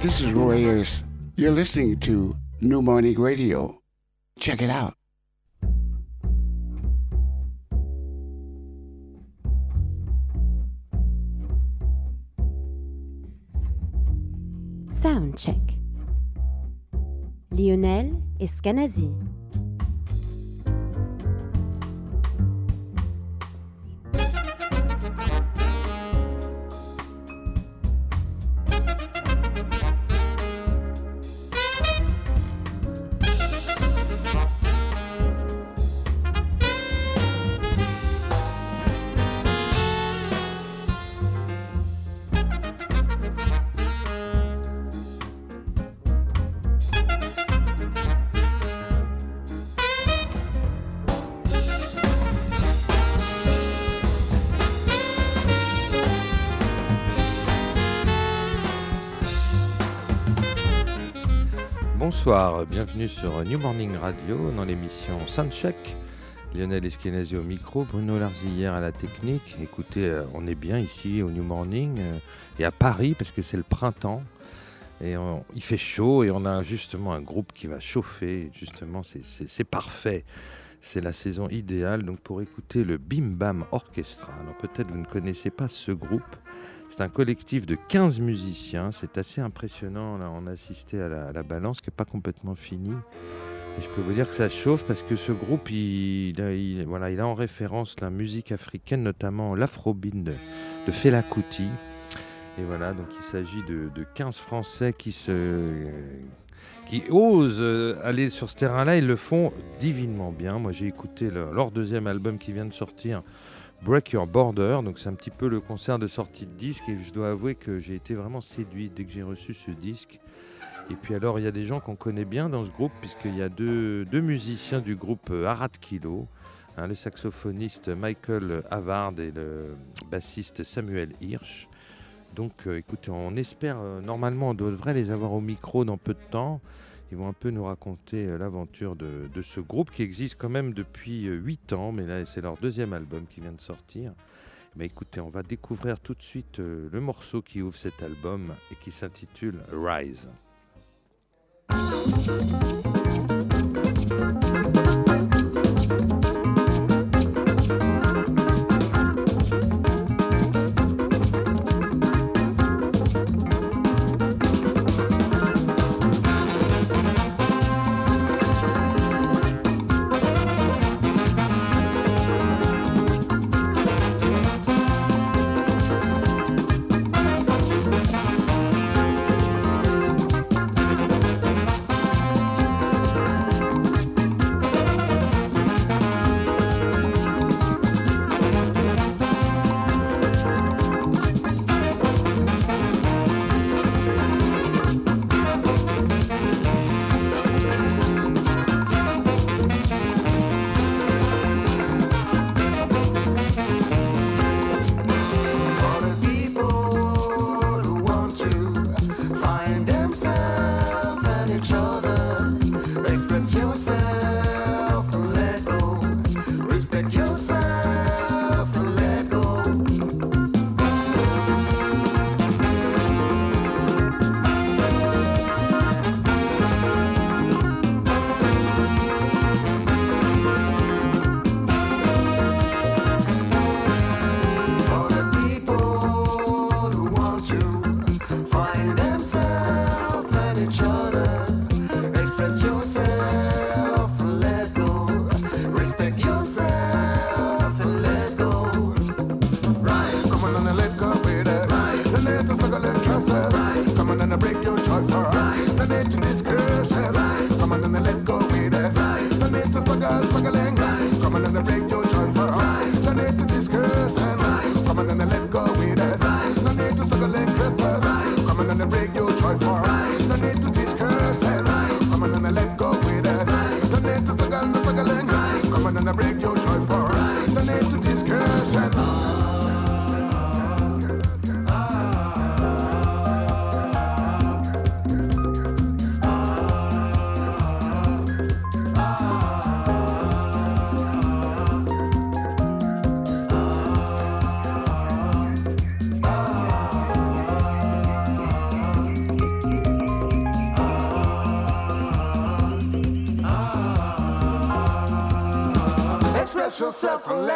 Hi, this is Roy Ayers. You're listening to New Morning Radio. Check it out. Soundcheck. Lionel Escanazi. Bonsoir, bienvenue sur New Morning Radio dans l'émission Soundcheck. Lionel Eskenazi au micro, Bruno Larzillière à la technique. Écoutez, euh, on est bien ici au New Morning euh, et à Paris parce que c'est le printemps. Et il fait chaud et on a justement un groupe qui va chauffer. Justement, c'est parfait. C'est la saison idéale donc pour écouter le Bim Bam Orchestra. Alors peut-être vous ne connaissez pas ce groupe. C'est un collectif de 15 musiciens. C'est assez impressionnant. On a assisté à la, balance qui n'est pas complètement finie. Je peux vous dire que ça chauffe parce que ce groupe, il, voilà, il a en référence la musique africaine, notamment l'afrobine de, de Fela Kuti. Et voilà, donc il s'agit de, 15 Français qui, se, qui osent aller sur ce terrain-là. Ils le font divinement bien. Moi, j'ai écouté leur deuxième album qui vient de sortir, Break Your Border. Donc c'est un petit peu le concert de sortie de disque et je dois avouer que j'ai été vraiment séduit dès que j'ai reçu ce disque. Et puis alors il y a des gens qu'on connaît bien dans ce groupe puisqu'il y a deux, deux, musiciens du groupe euh, Arad Kilo, hein, le saxophoniste Michael Havard et le bassiste Samuel Hirsch. Donc euh, écoutez, on espère, euh, normalement on devrait les avoir au micro dans peu de temps. Ils vont un peu nous raconter euh, l'aventure de, ce groupe qui existe quand même depuis euh, 8 ans, mais là c'est leur deuxième album qui vient de sortir. Mais écoutez, on va découvrir tout de suite euh, le morceau qui ouvre cet album et qui s'intitule Rise. Rise.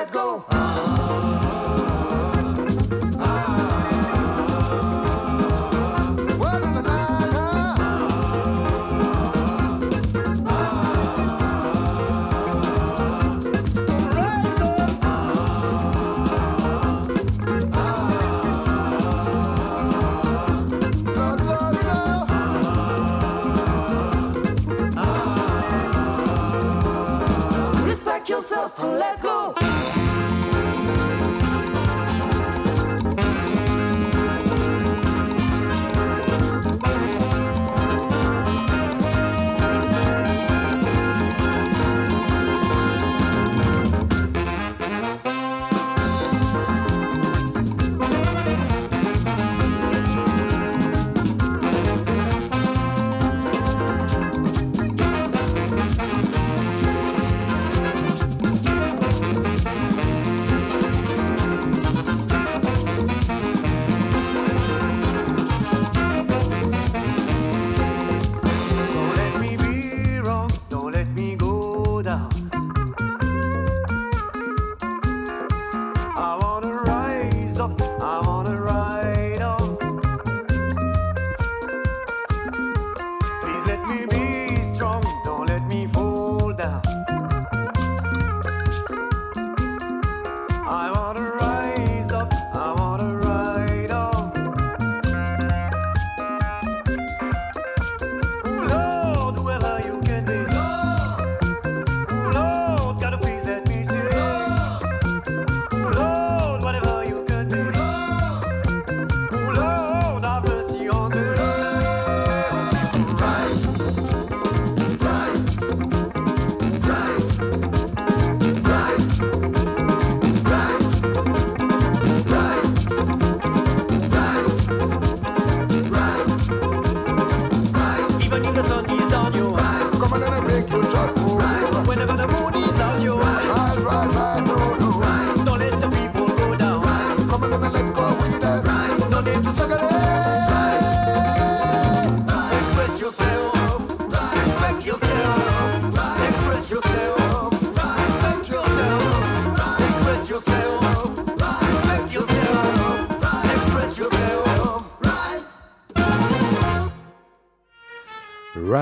And let go.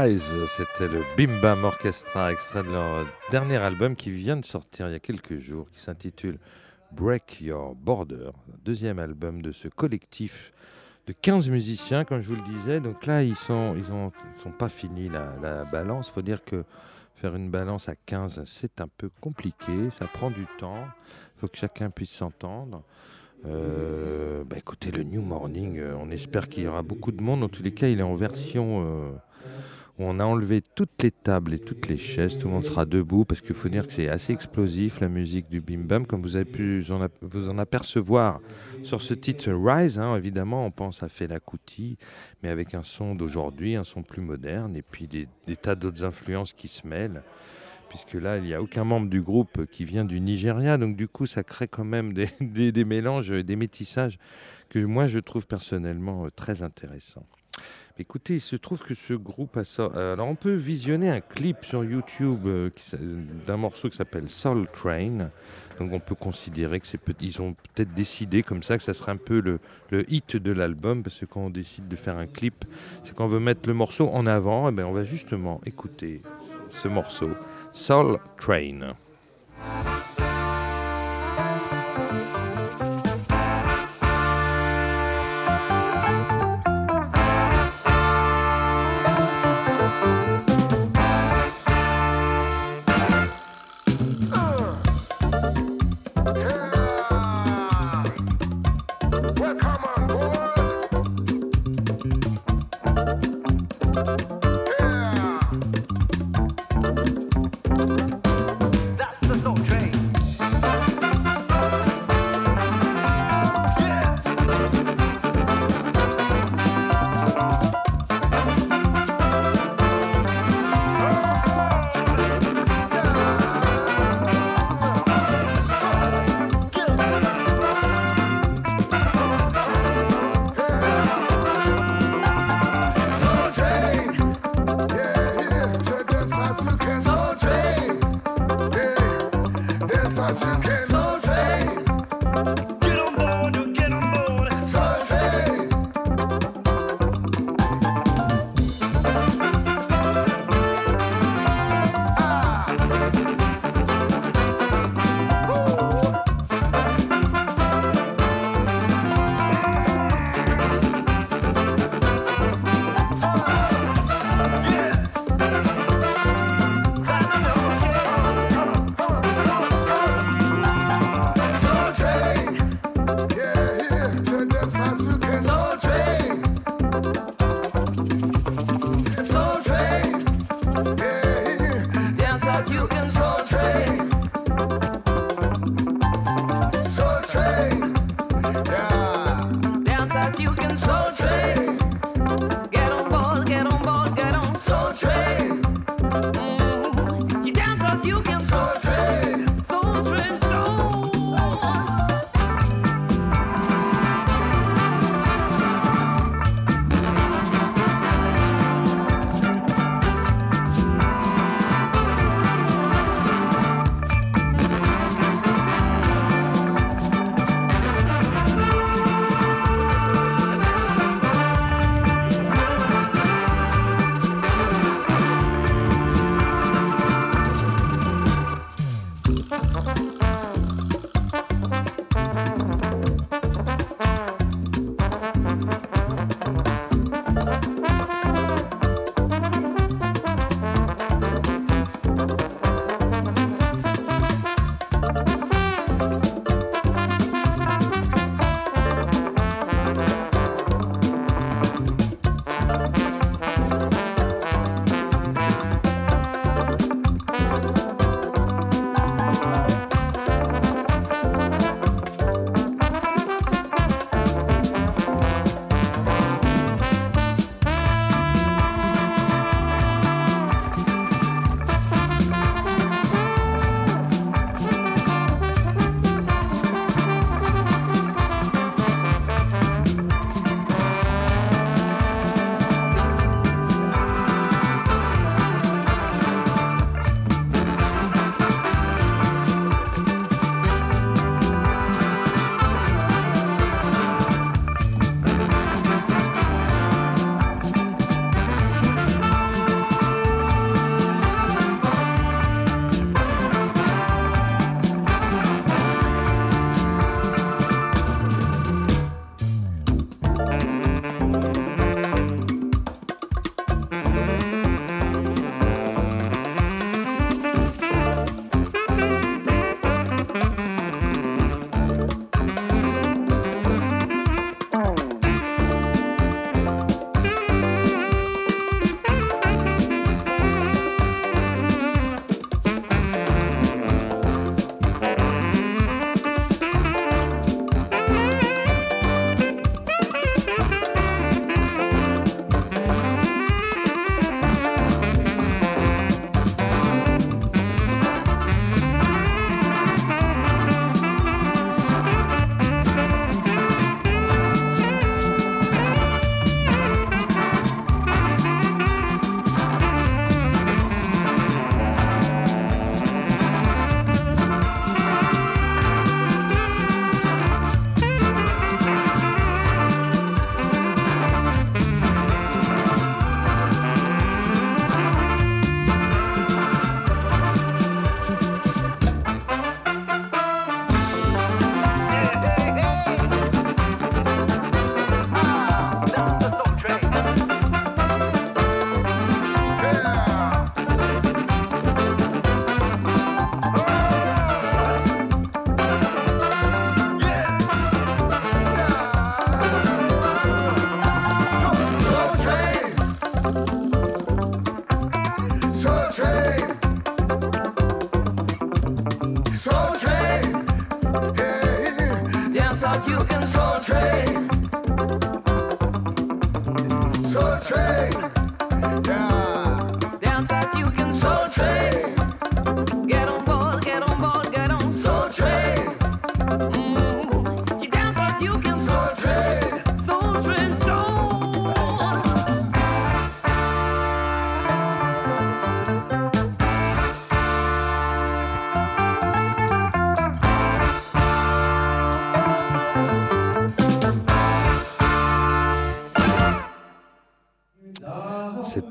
C'était le Bim Bam Orchestra, extrait de leur dernier album qui vient de sortir il y a quelques jours, qui s'intitule Break Your Border, deuxième album de ce collectif de 15 musiciens, comme je vous le disais. Donc là, ils sont, ils ont, sont pas finis la, la balance. Faut dire que faire une balance à 15, c'est un peu compliqué, ça prend du temps. Il faut que chacun puisse s'entendre. Euh, bah écoutez, le New Morning, euh, on espère qu'il y aura beaucoup de monde. En tous les cas, il est en version euh, on a enlevé toutes les tables et toutes les chaises, tout le monde sera debout parce qu'il faut dire que c'est assez explosif la musique du Bim Bam, comme vous avez pu vous en apercevoir sur ce titre Rise. Hein, évidemment, on pense à Fela Kuti, mais avec un son d'aujourd'hui, un son plus moderne, et puis des, tas d'autres influences qui se mêlent puisque là, il n'y a aucun membre du groupe qui vient du Nigeria. Donc, du coup, ça crée quand même des, des, mélanges, des métissages que moi, je trouve personnellement euh, très intéressants. Écoutez, il se trouve que ce groupe a sorti. Euh, alors, on peut visionner un clip sur YouTube euh, d'un morceau qui s'appelle Soul Train. Donc, on peut considérer que c'est ils ont peut-être décidé comme ça que ça serait un peu le, le hit de l'album, parce que quand on décide de faire un clip, c'est qu'on veut mettre le morceau en avant. Et eh bien, on va justement écouter ce morceau, Soul Train.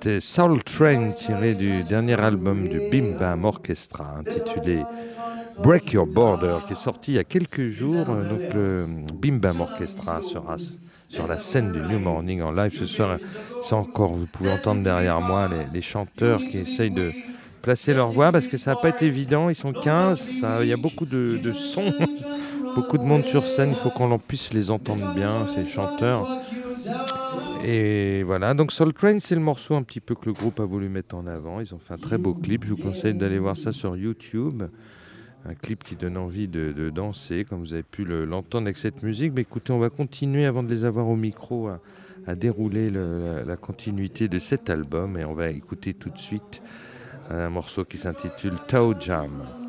C'était Soul Train tiré du dernier album du Bim Bam Orchestra intitulé Break Your Border qui est sorti il y a quelques jours. Donc le Bim Bam Orchestra sera sur la scène du New Morning en live ce soir. C'est encore, vous pouvez entendre derrière moi les, chanteurs qui essayent de placer leur voix parce que ça n'a pas été évident. Ils sont 15, il y a beaucoup de, de sons, beaucoup de monde sur scène. Il faut qu'on puisse les entendre bien, ces chanteurs. Et voilà, donc Soul Train, c'est le morceau un petit peu que le groupe a voulu mettre en avant. Ils ont fait un très beau clip. Je vous conseille d'aller voir ça sur YouTube. Un clip qui donne envie de, danser, comme vous avez pu l'entendre avec cette musique. Mais écoutez, on va continuer avant de les avoir au micro à, dérouler la, la, continuité de cet album. Et on va écouter tout de suite un morceau qui s'intitule Toe Jam.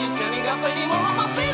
you standing up anymore on my feet?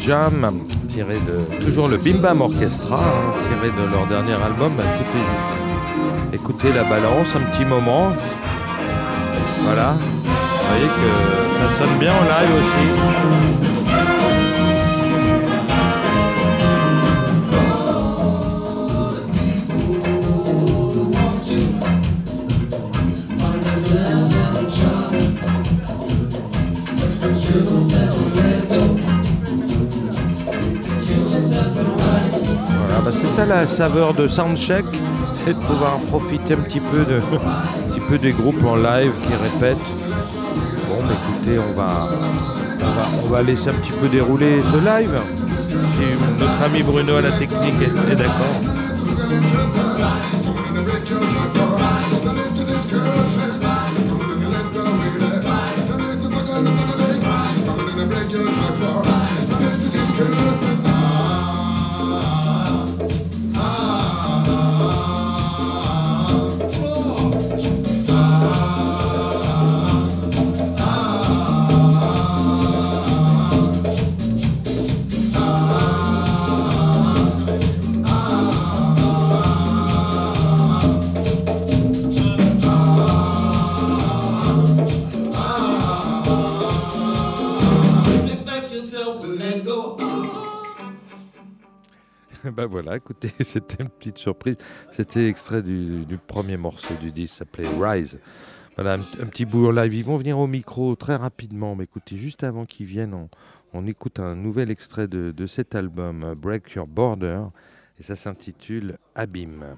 Jam, tiré de toujours le Bim Bam Orchestra, hein, tiré de leur dernier album. Bah, écoutez, écoutez la balance un petit moment. Voilà. Vous voyez que ça sonne bien en live aussi. Ça la saveur de Soundcheck, c'est de pouvoir profiter un petit peu, de, un petit peu des groupes en live qui répètent. Bon, bah, écoutez, on va, on va, laisser un petit peu dérouler ce live. Si notre ami Bruno à la technique est d'accord. bah voilà, écoutez, c'était une petite surprise. C'était extrait du, premier morceau du disque, s'appelait Rise. Voilà, un, petit bout en live. Ils vont venir au micro très rapidement. Mais écoutez, juste avant qu'ils viennent, on, écoute un nouvel extrait de, de cet album, Break Your Border. Et ça s'intitule Abîme.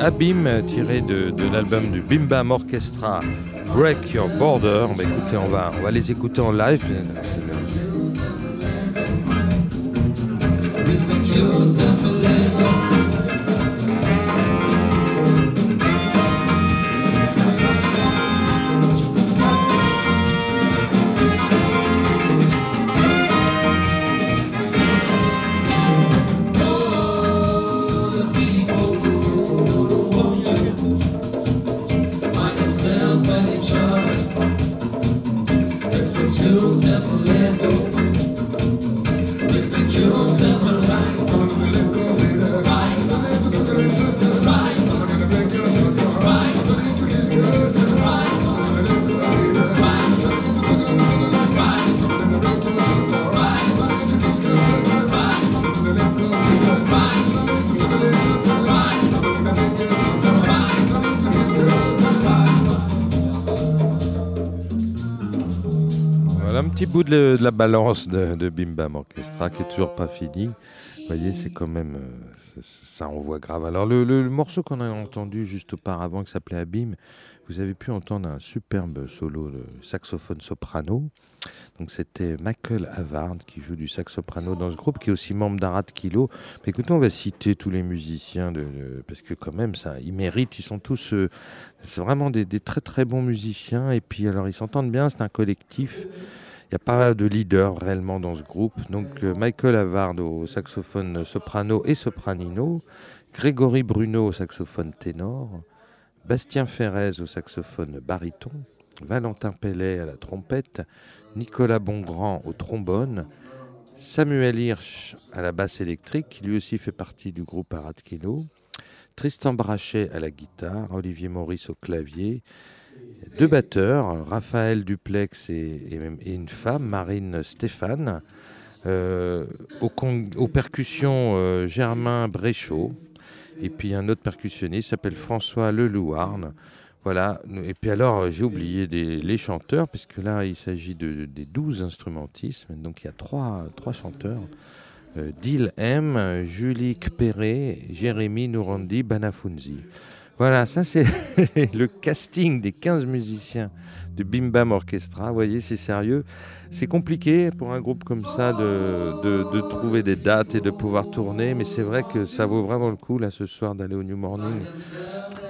Abim, tiré de, l'album du Bim Bam Orchestra Break Your Border. Bah, écoutez, on va, on va les écouter en live. Bout de, la balance de, de, Bim Bam Orchestra qui est toujours pas fini. Vous voyez, c'est quand même. Euh, ça envoie grave. Alors, le, morceau qu'on a entendu juste auparavant qui s'appelait Abim, vous avez pu entendre un superbe solo de saxophone soprano. Donc, c'était Michael Havard qui joue du sax soprano dans ce groupe, qui est aussi membre d'Arat Kilo. Écoutez, on va citer tous les musiciens parce que, quand même, ça, ils méritent. Ils sont tous euh, vraiment des, très très bons musiciens. Et puis, alors, ils s'entendent bien. C'est un collectif. Il n'y a pas de leader réellement dans ce groupe. Donc euh, Michael Havard au saxophone soprano et sopranino, Grégory Bruno au saxophone ténor, Bastien Ferrez au saxophone baryton, Valentin Pellet à la trompette, Nicolas Bongrand au trombone, Samuel Hirsch à la basse électrique, qui lui aussi fait partie du groupe Aratkino, Tristan Brachet à la guitare, Olivier Maurice au clavier, deux batteurs, Raphaël Duplex et, une femme, Marine Stéphane. Euh, aux, percussions, euh, Germain Bréchot. Et puis un autre percussionniste s'appelle François Lelouarn. Voilà. Et puis alors, j'ai oublié les chanteurs, puisque là, il s'agit de, des douze instrumentistes. Donc il y a trois, trois chanteurs. Euh, Dil M, Julie Kperé, Jérémy Nourandi, Banafunzi. Voilà, ça c'est le casting des 15 musiciens du Bim Bam Orchestra. Vous voyez, c'est sérieux. C'est compliqué pour un groupe comme ça de, trouver des dates et de pouvoir tourner, mais c'est vrai que ça vaut vraiment le coup là ce soir d'aller au New Morning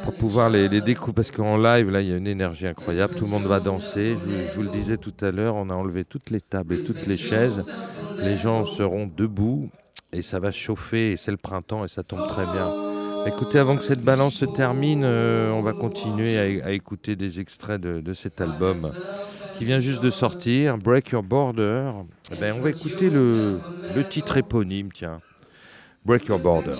pour pouvoir les, les découvrir. Parce qu'en live, là, il y a une énergie incroyable. Tout le monde va danser. Je, je vous le disais tout à l'heure, on a enlevé toutes les tables et toutes les chaises. Les gens seront debout et ça va chauffer. Et c'est le printemps et ça tombe très bien. Écoutez, avant que cette balance se termine, euh, on va continuer à, écouter des extraits de, cet album qui vient juste de sortir, Break Your Border. Eh ben, on va écouter le, le titre éponyme, tiens, Break Your Border.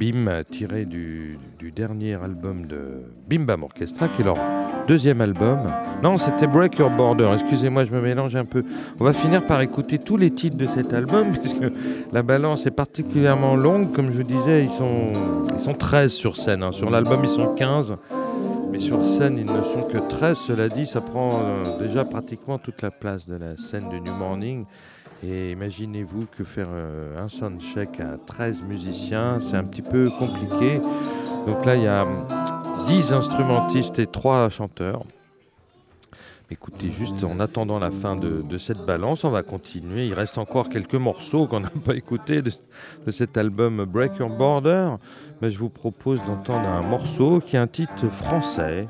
Abim, tiré du, dernier album de Bim Bam Orchestra, qui est leur deuxième album. Non, c'était Break Your Border. Excusez-moi, je me mélange un peu. On va finir par écouter tous les titres de cet album, puisque la balance est particulièrement longue. Comme je disais, ils sont, ils sont 13 sur scène. Hein. Sur l'album, ils sont 15. Mais sur scène, ils ne sont que 13. Cela dit, ça prend euh, déjà pratiquement toute la place de la scène de New Morning. Et imaginez-vous que faire euh, un soundcheck à 13 musiciens, c'est un petit peu compliqué. Donc là, il y a 10 instrumentistes et 3 chanteurs. Écoutez, juste en attendant la fin de, cette balance, on va continuer. Il reste encore quelques morceaux qu'on n'a pas écoutés de, cet album Break Your Border. Mais je vous propose d'entendre un morceau qui a un titre français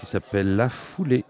qui s'appelle La Foulée.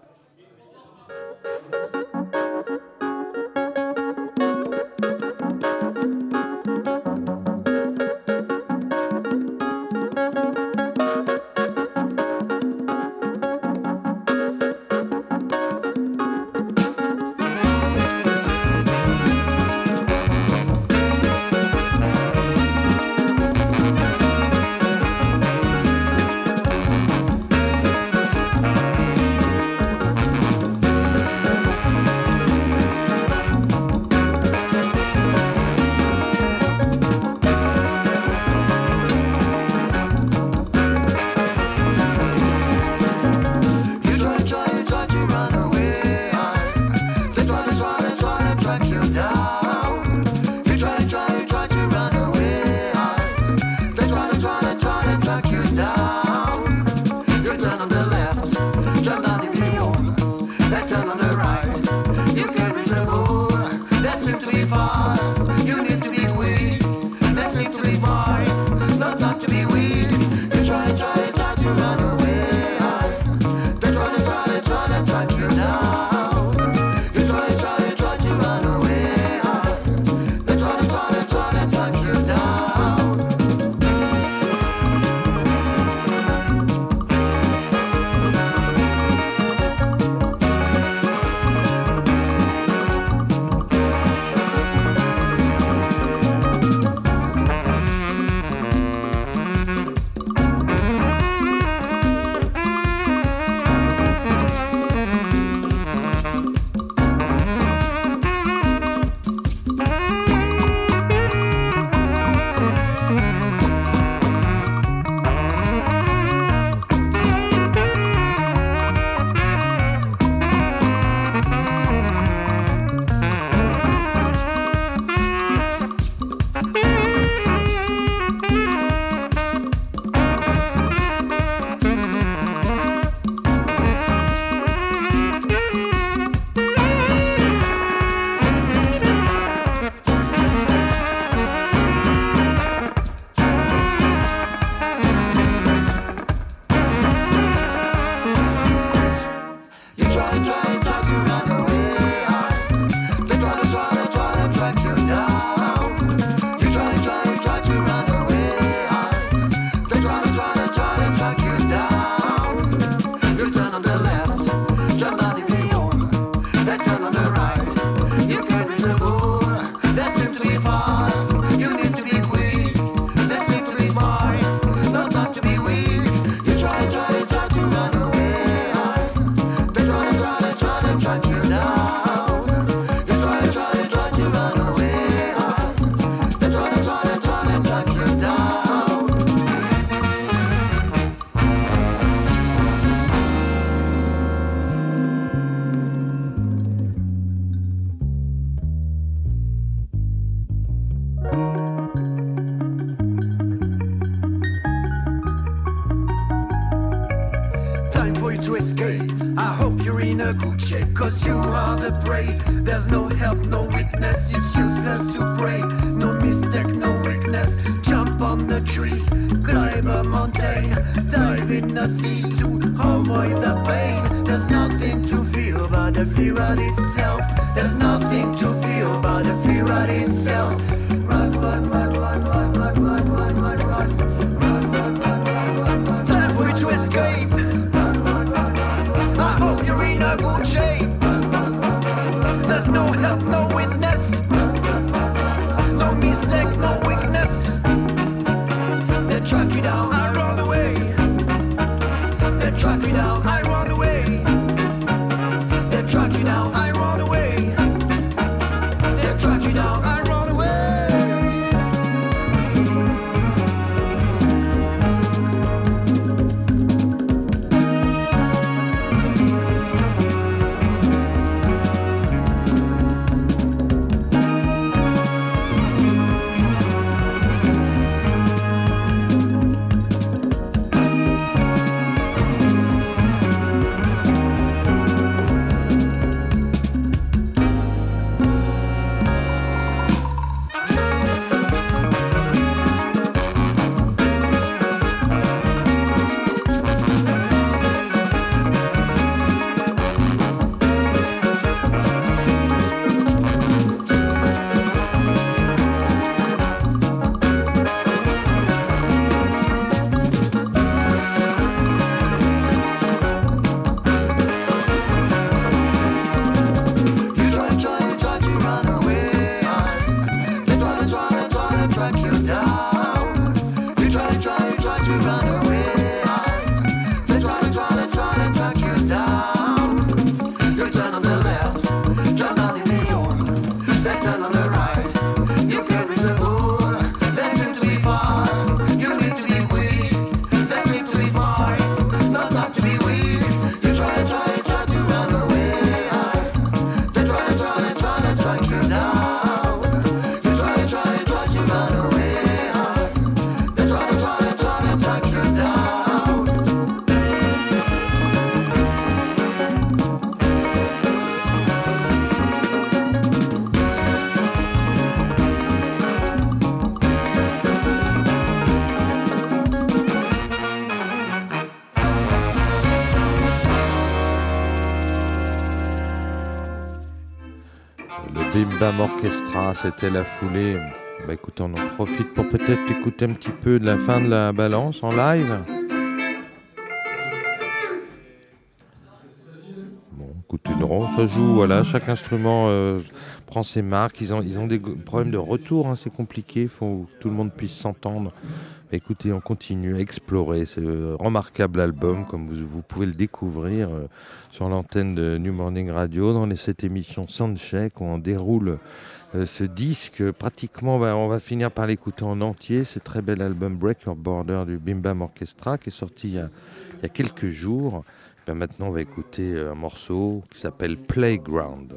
Bam Orchestra, c'était la foulée. Bah écoutez, on en profite pour peut-être écouter un petit peu de la fin de la balance en live. Bon, écoutez, non, ça joue, voilà, chaque instrument euh, prend ses marques. Ils ont, ils ont des problèmes de retour, hein, c'est compliqué, il faut que tout le monde puisse s'entendre. Écoutez, on continue à explorer ce remarquable album, comme vous, pouvez le découvrir euh, sur l'antenne de New Morning Radio, dans les, cette émission Soundcheck, où on déroule euh, ce disque. Pratiquement, on va, finir par l'écouter en entier, ce très bel album Break Your Border du Bim Bam Orchestra, qui est sorti il y a, quelques jours. Ben maintenant, on va écouter un morceau qui s'appelle Playground.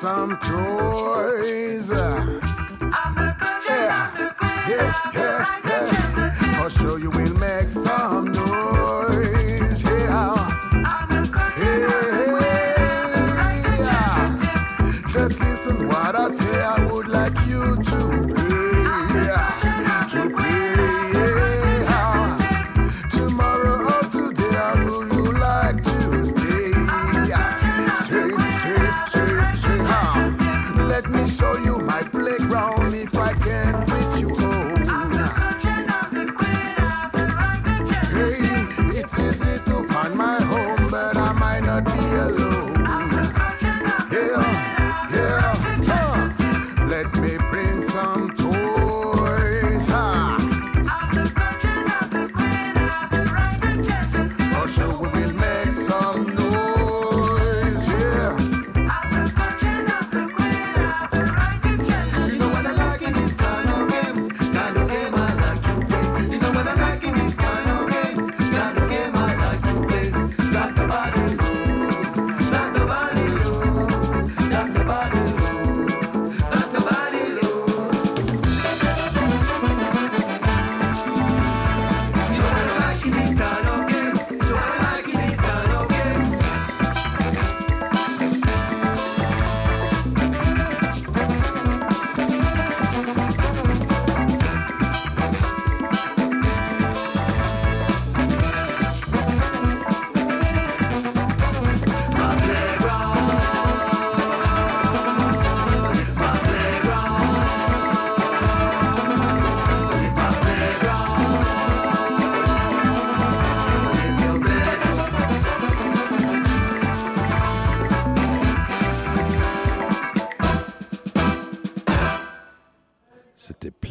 Some toys. Yeah, yeah, yeah, yeah. For sure you will make some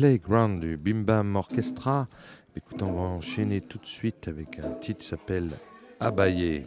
Playground du Bim Bam Orchestra. Écoute, on va enchaîner tout de suite avec un titre qui s'appelle Abayé.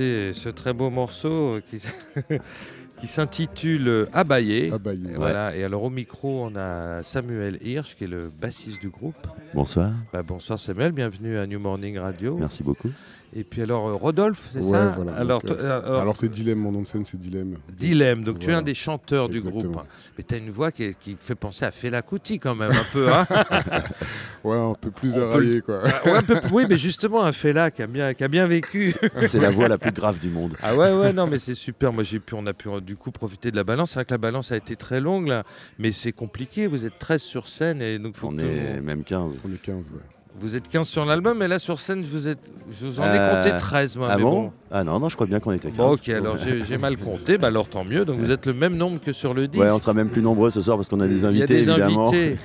Ce très beau morceau qui, qui s'intitule Abayé. Abayé. Et Voilà. Et alors au micro, on a Samuel Hirsch, qui est le bassiste du groupe. Bonsoir, Bah, bonsoir Samuel, bienvenue à New Morning Radio. merci beaucoup. Et puis alors euh, Rodolphe, c'est Ouais, ça voilà. Alors, Donc, toi- euh, alors, alors, c'est Dilemme, mon nom de scène c'est Dilemme. Dilemme, donc tu es un des chanteurs du groupe. Mais tu as une voix qui, est- qui fait penser à Fela Kuti quand même un peu. Hein Ouais, un peu plus peut éraillé quoi. Ah, ouais, un peu- oui, mais justement un Fela qui a bien, qui a bien vécu. C'est la voix la plus grave du monde. Ah ouais, ouais, non, mais c'est super. Moi, j'ai pu, on a pu euh, du coup profiter de la balance. C'est vrai que la balance a été très longue là, mais c'est compliqué. Vous êtes 13 sur scène et donc faut On que est même 15. On est 15, ouais. Vous êtes 15 sur l'album, mais là sur scène, je vous, êtes... je vous en ai Euh, compté 13 moi. ah mais bon Ah non, non, je crois bien qu'on était 15. Bon, ok, alors j'ai mal compté, bah alors tant mieux. Donc vous êtes le même nombre que sur le disque. Ouais, on sera même plus nombreux ce soir parce qu'on a des Il y a invités, des évidemment. invités.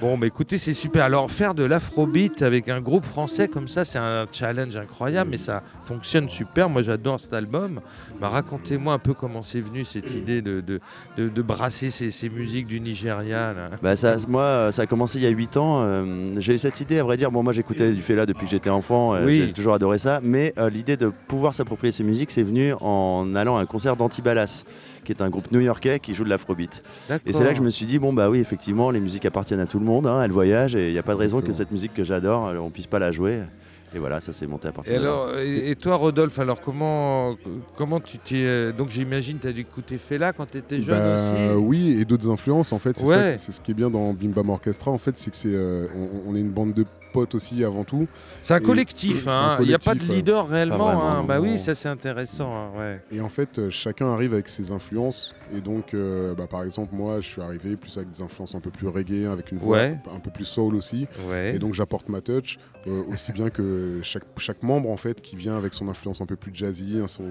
Bon, bah écoutez, c'est super. Alors, faire de l'afrobeat avec un groupe français comme ça, c'est un challenge incroyable, mais ça fonctionne super. Moi, j'adore cet album. Bah, Racontez-moi un peu comment c'est venu cette idée de, de, de- de brasser ces, ces musiques du Nigeria. là. Bah ça, moi, ça a commencé il y a 8 ans. euh, j'ai eu cette idée, à vrai dire. Bon, moi, j'écoutais du Fela depuis que j'étais enfant. euh, Oui. J'ai toujours adoré ça. Mais euh, l'idée de pouvoir s'approprier ces musiques, c'est venu en allant à un concert d'Antibalas, qui est un groupe new-yorkais qui joue de l'afrobeat. Et c'est là que je me suis dit, bon, bah oui, effectivement, les musiques appartiennent à tout le monde. hein, elles voyagent et il n'y a pas de raison que cette musique que j'adore, euh, on puisse pas la jouer. Et voilà, ça s'est monté à partir Et de là. alors, et, et toi, Rodolphe, alors comment, comment tu t'es. Donc, j'imagine, tu as dû écouter Fela quand tu étais jeune Bah, aussi oui, et d'autres influences en fait. C'est Ouais. ce qui est bien dans Bim Bam Orchestra en fait, c'est que c'est euh, on, on est une bande de potes aussi avant tout. C'est un Et- collectif, hein. il n'y a pas de leader réellement. vraiment, hein. non, Bah oui, non. ça c'est intéressant. hein, ouais. Et en fait, euh, chacun arrive avec ses influences. Et donc, euh, bah, par exemple, moi, je suis arrivé plus avec des influences un peu plus reggae, avec une voix Ouais. un peu plus soul aussi. Ouais. Et donc, j'apporte ma touch, euh, aussi bien que chaque, chaque membre en fait qui vient avec son influence un peu plus jazzy, hein, son.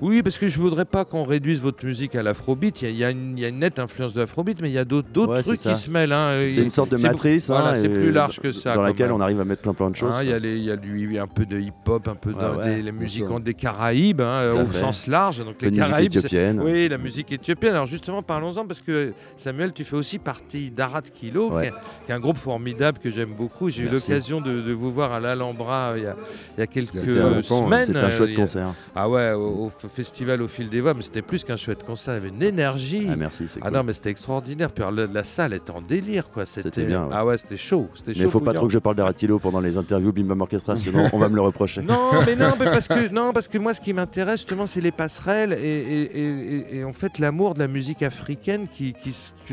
Oui, parce que je voudrais pas qu'on réduise votre musique à l'afrobeat. Il y, a- y a une- il y a une nette influence de l'afrobeat, mais il y a d'autres trucs qui se mêlent. hein. C'est une sorte de matrice. voilà, hein, c'est plus large que ça, Dans laquelle on arrive à mettre plein plein de choses. Hein, Il y, a y du, un peu de hip-hop, un peu de, Ouais, des, les musiques des Caraïbes, hein, au fait. sens large. Donc les Caraïbes, éthiopienne. Oui, la musique éthiopienne. Alors justement, parlons-en parce que Samuel, tu fais aussi partie d'Arat Kilo, Ouais. qui, est, qui est un groupe formidable que j'aime beaucoup. J'ai eu l'occasion de, de vous voir à l'Alhambra il y a, il y a quelques semaines. C'est un chouette a- concert. Ah ouais, au, festival au fil des voix, mais c'était plus qu'un chouette concert. Il y avait une énergie. Ah merci, c'est Ah cool. non, mais c'était extraordinaire. Puis alors, la, la salle était en délire, quoi. C'était bien. Ah ouais, c'était chaud. C'était Mais il chaud. faut pas trop que je parle d'Arat Pendant les interviews Bim Bam Orchestra, sinon on va me le reprocher. Non, mais non, mais parce que non, parce que moi, ce qui m'intéresse justement, c'est les passerelles et, et- et- et- et en fait l'amour de la musique africaine qui,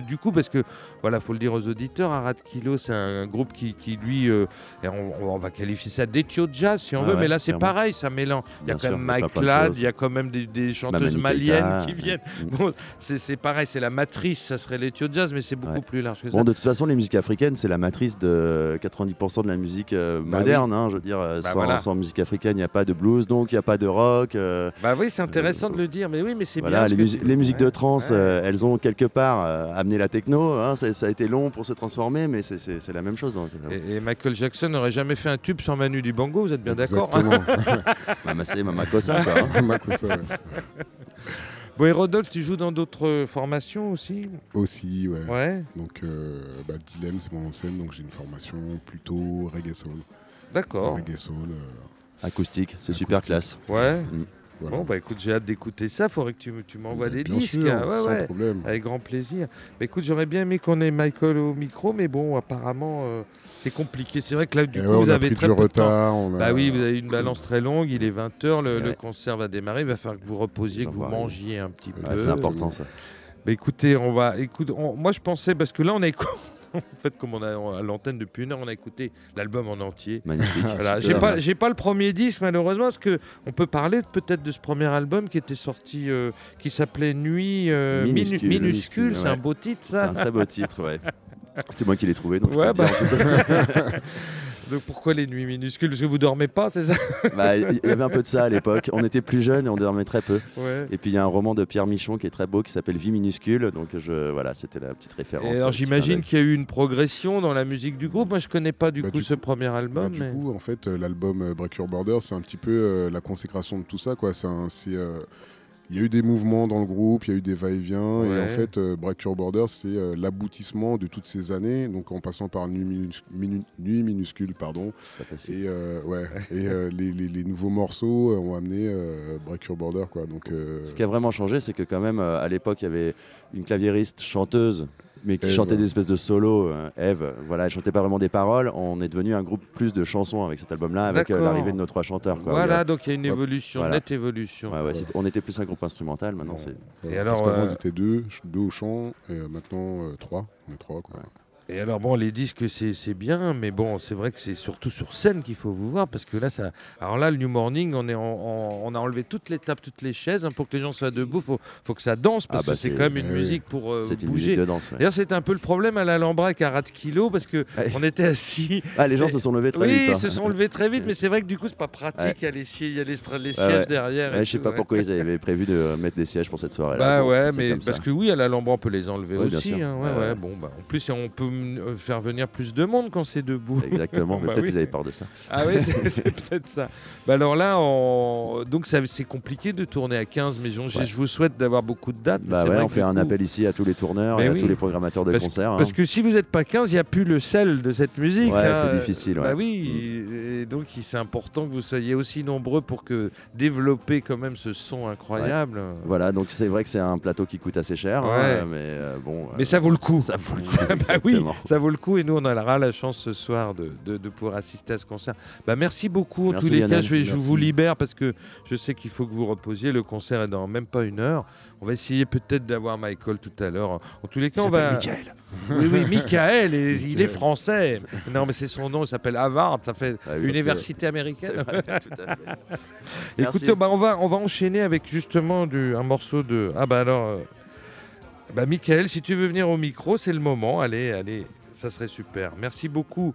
du coup, parce que voilà, faut le dire aux auditeurs, Arad Kilo, c'est un, groupe qui, qui, lui, euh, on, on va qualifier ça d'éthio jazz si on Ah veut, ouais, mais là c'est pareil, ça mélange. Il y a quand même Mike Ladd, il y a quand même des, des chanteuses maliennes qui viennent. mm. Bon, c'est pareil, c'est la matrice, ça serait l'éthio jazz, mais c'est beaucoup Ouais. plus large que ça. Bon, de toute façon, les musiques africaines, c'est la matrice de 90% de la musique euh, Bah moderne. hein, je veux dire, euh, Bah sans, voilà. sans musique africaine, il n'y a pas de blues, donc il n'y a pas de rock. euh, Bah oui, c'est intéressant de le dire, mais oui, mais c'est voilà, bien. les, ce que musi- tu- les musiques de trance, Ouais. euh, elles ont quelque part euh, amené la techno. hein, ça, ça a été long pour se transformer, mais c'est- la même chose. Donc, euh, Et, et Michael Jackson n'aurait jamais fait un tube sans Manu Dibango, vous êtes bien d'accord hein Exactement. Quoi. hein. Bon, et Rodolphe, tu joues dans d'autres formations aussi Aussi, ouais. Ouais, Donc, euh, bah, Dilemme, c'est mon scène, donc j'ai une formation plutôt reggae soul. d'accord. Reggae soul, euh, Acoustique, c'est super classe. Ouais. Voilà. Bon, bah écoute, j'ai hâte d'écouter ça. Faudrait que tu, tu m'envoies Mais des disques. sûr, hein. Ouais, sans ouais. problème. Avec grand plaisir. Bah écoute, j'aurais bien aimé qu'on ait Michael au micro, mais bon, apparemment, euh, c'est compliqué. C'est vrai que là, du Et coup, ouais, vous avez très peu de temps. retard. a- Bah oui, vous avez une balance très longue, il est 20h, le, concert va démarrer, il va falloir que vous reposiez, que vous mangiez un petit peu. C'est important ça. Bah écoutez, on va écoute, on- moi je pensais parce que là on a écouté en fait comme on a à l'antenne depuis une heure, on a écouté l'album en entier. Magnifique. Voilà, j'ai pas j'ai pas le premier disque malheureusement parce que on peut parler peut-être de ce premier album qui était sorti euh, qui s'appelait Nuit euh, Minu- Minuscule, c'est un beau titre C'est ça. un très beau titre, ouais. C'est moi qui l'ai trouvé, donc je Ouais, peux dire, cas. Donc pourquoi les nuits minuscules? Parce que vous dormez pas, c'est ça? Bah, Il y avait un peu de ça à l'époque. On était plus jeunes et on dormait très peu. Ouais. Et puis il y a un roman de Pierre Michon qui est très beau qui s'appelle Vie minuscule. Donc je, voilà, c'était la petite référence. Et alors petit j'imagine qu'il y a eu une progression dans la musique du groupe. Moi je connais pas du Bah, coup du ce premier Bah, album. du mais- coup, en fait, euh, l'album euh, Break Your Border, c'est un petit peu euh, la consécration de tout ça. Quoi. C'est euh, il y a eu des mouvements dans le groupe, il y a eu des va-et-vient. Et en fait, euh, Break Your Border, c'est euh, l'aboutissement de toutes ces années. Donc, en passant par Nuit, Minus- Minu- Nuit minuscule, pardon. Et, euh, ouais, et euh, les, les- les nouveaux morceaux ont amené Break Your Border. Quoi. Donc, Ce qui a vraiment changé, c'est que quand même, à l'époque, il y avait une claviériste chanteuse, mais qui Eve. chantait des espèces de solos. euh, Eve, voilà, elle chantait pas vraiment des paroles. On est devenu un groupe plus de chansons avec cet album-là, avec euh, l'arrivée de nos trois chanteurs. quoi. Voilà, donc il y a une évolution, voilà. nette évolution. Ouais, ouais, c'était- on était plus un groupe instrumental, maintenant c'est. Et parce alors, qu'avant, euh, ils étaient deux, deux au chant, et euh, maintenant euh, trois. On est trois. Quoi. Et alors bon, les disques c'est bien, mais bon, c'est vrai que c'est surtout sur scène qu'il faut vous voir parce que là, ça. Alors là, le New Morning, on est on a enlevé toutes les tables, toutes les chaises hein, pour que les gens soient debout. Faut faut que ça danse parce ah, bah, que c'est quand même une musique pour euh, bouger. D'ailleurs, c'est un peu le problème à l'Alhambra avec Rat Kilo parce que on était assis. Ah, les gens se sont levés très vite. Oui, ils hein. se sont levés très vite, mais c'est vrai que du coup, c'est pas pratique. Il y a les, il y a les, sièges derrière. je sais pas pourquoi ils avaient prévu de mettre des sièges pour cette soirée. Bah ouais, mais parce que oui, à l'Alhambra, on peut les enlever aussi. Hein, bon, bah, en plus, on peut euh, faire venir plus de monde quand c'est debout. Exactement, bah peut-être qu'ils avaient peur de ça. Ah oui, c'est peut-être ça. Bah alors là, donc c'est compliqué de tourner à 15, mais je, vous souhaite d'avoir beaucoup de dates. Bah ouais, on fait un appel ici à tous les tourneurs et à tous les programmateurs de concerts. Parce que si vous n'êtes pas 15, il n'y a plus le sel de cette musique. Ouais, c'est difficile. Bah oui, et donc c'est important que vous soyez aussi nombreux pour que développer quand même ce son incroyable. Voilà, donc c'est vrai que c'est un plateau qui coûte assez cher, hein, mais euh, bon. Mais ça vaut le coup. Ça vaut le coup. bah oui, ça vaut le coup et nous on aura la chance ce soir de, de, pouvoir assister à ce concert. Bah merci beaucoup en tous les cas. Je, vais, je vous libère parce que je sais qu'il faut que vous reposiez. Le concert est dans même pas une heure. On va essayer peut-être d'avoir Michael tout à l'heure. En tous les cas, on va. Michael. Oui, oui, Michael, et, il est français. Non, mais c'est son nom, il s'appelle Harvard, ça fait ah université américaine. Vrai, tout à fait. Écoute, bah, on, va, on va enchaîner avec justement du, un morceau de. Ah, bah alors. Euh, bah, Michael, si tu veux venir au micro, c'est le moment. Allez, allez, ça serait super. Merci beaucoup.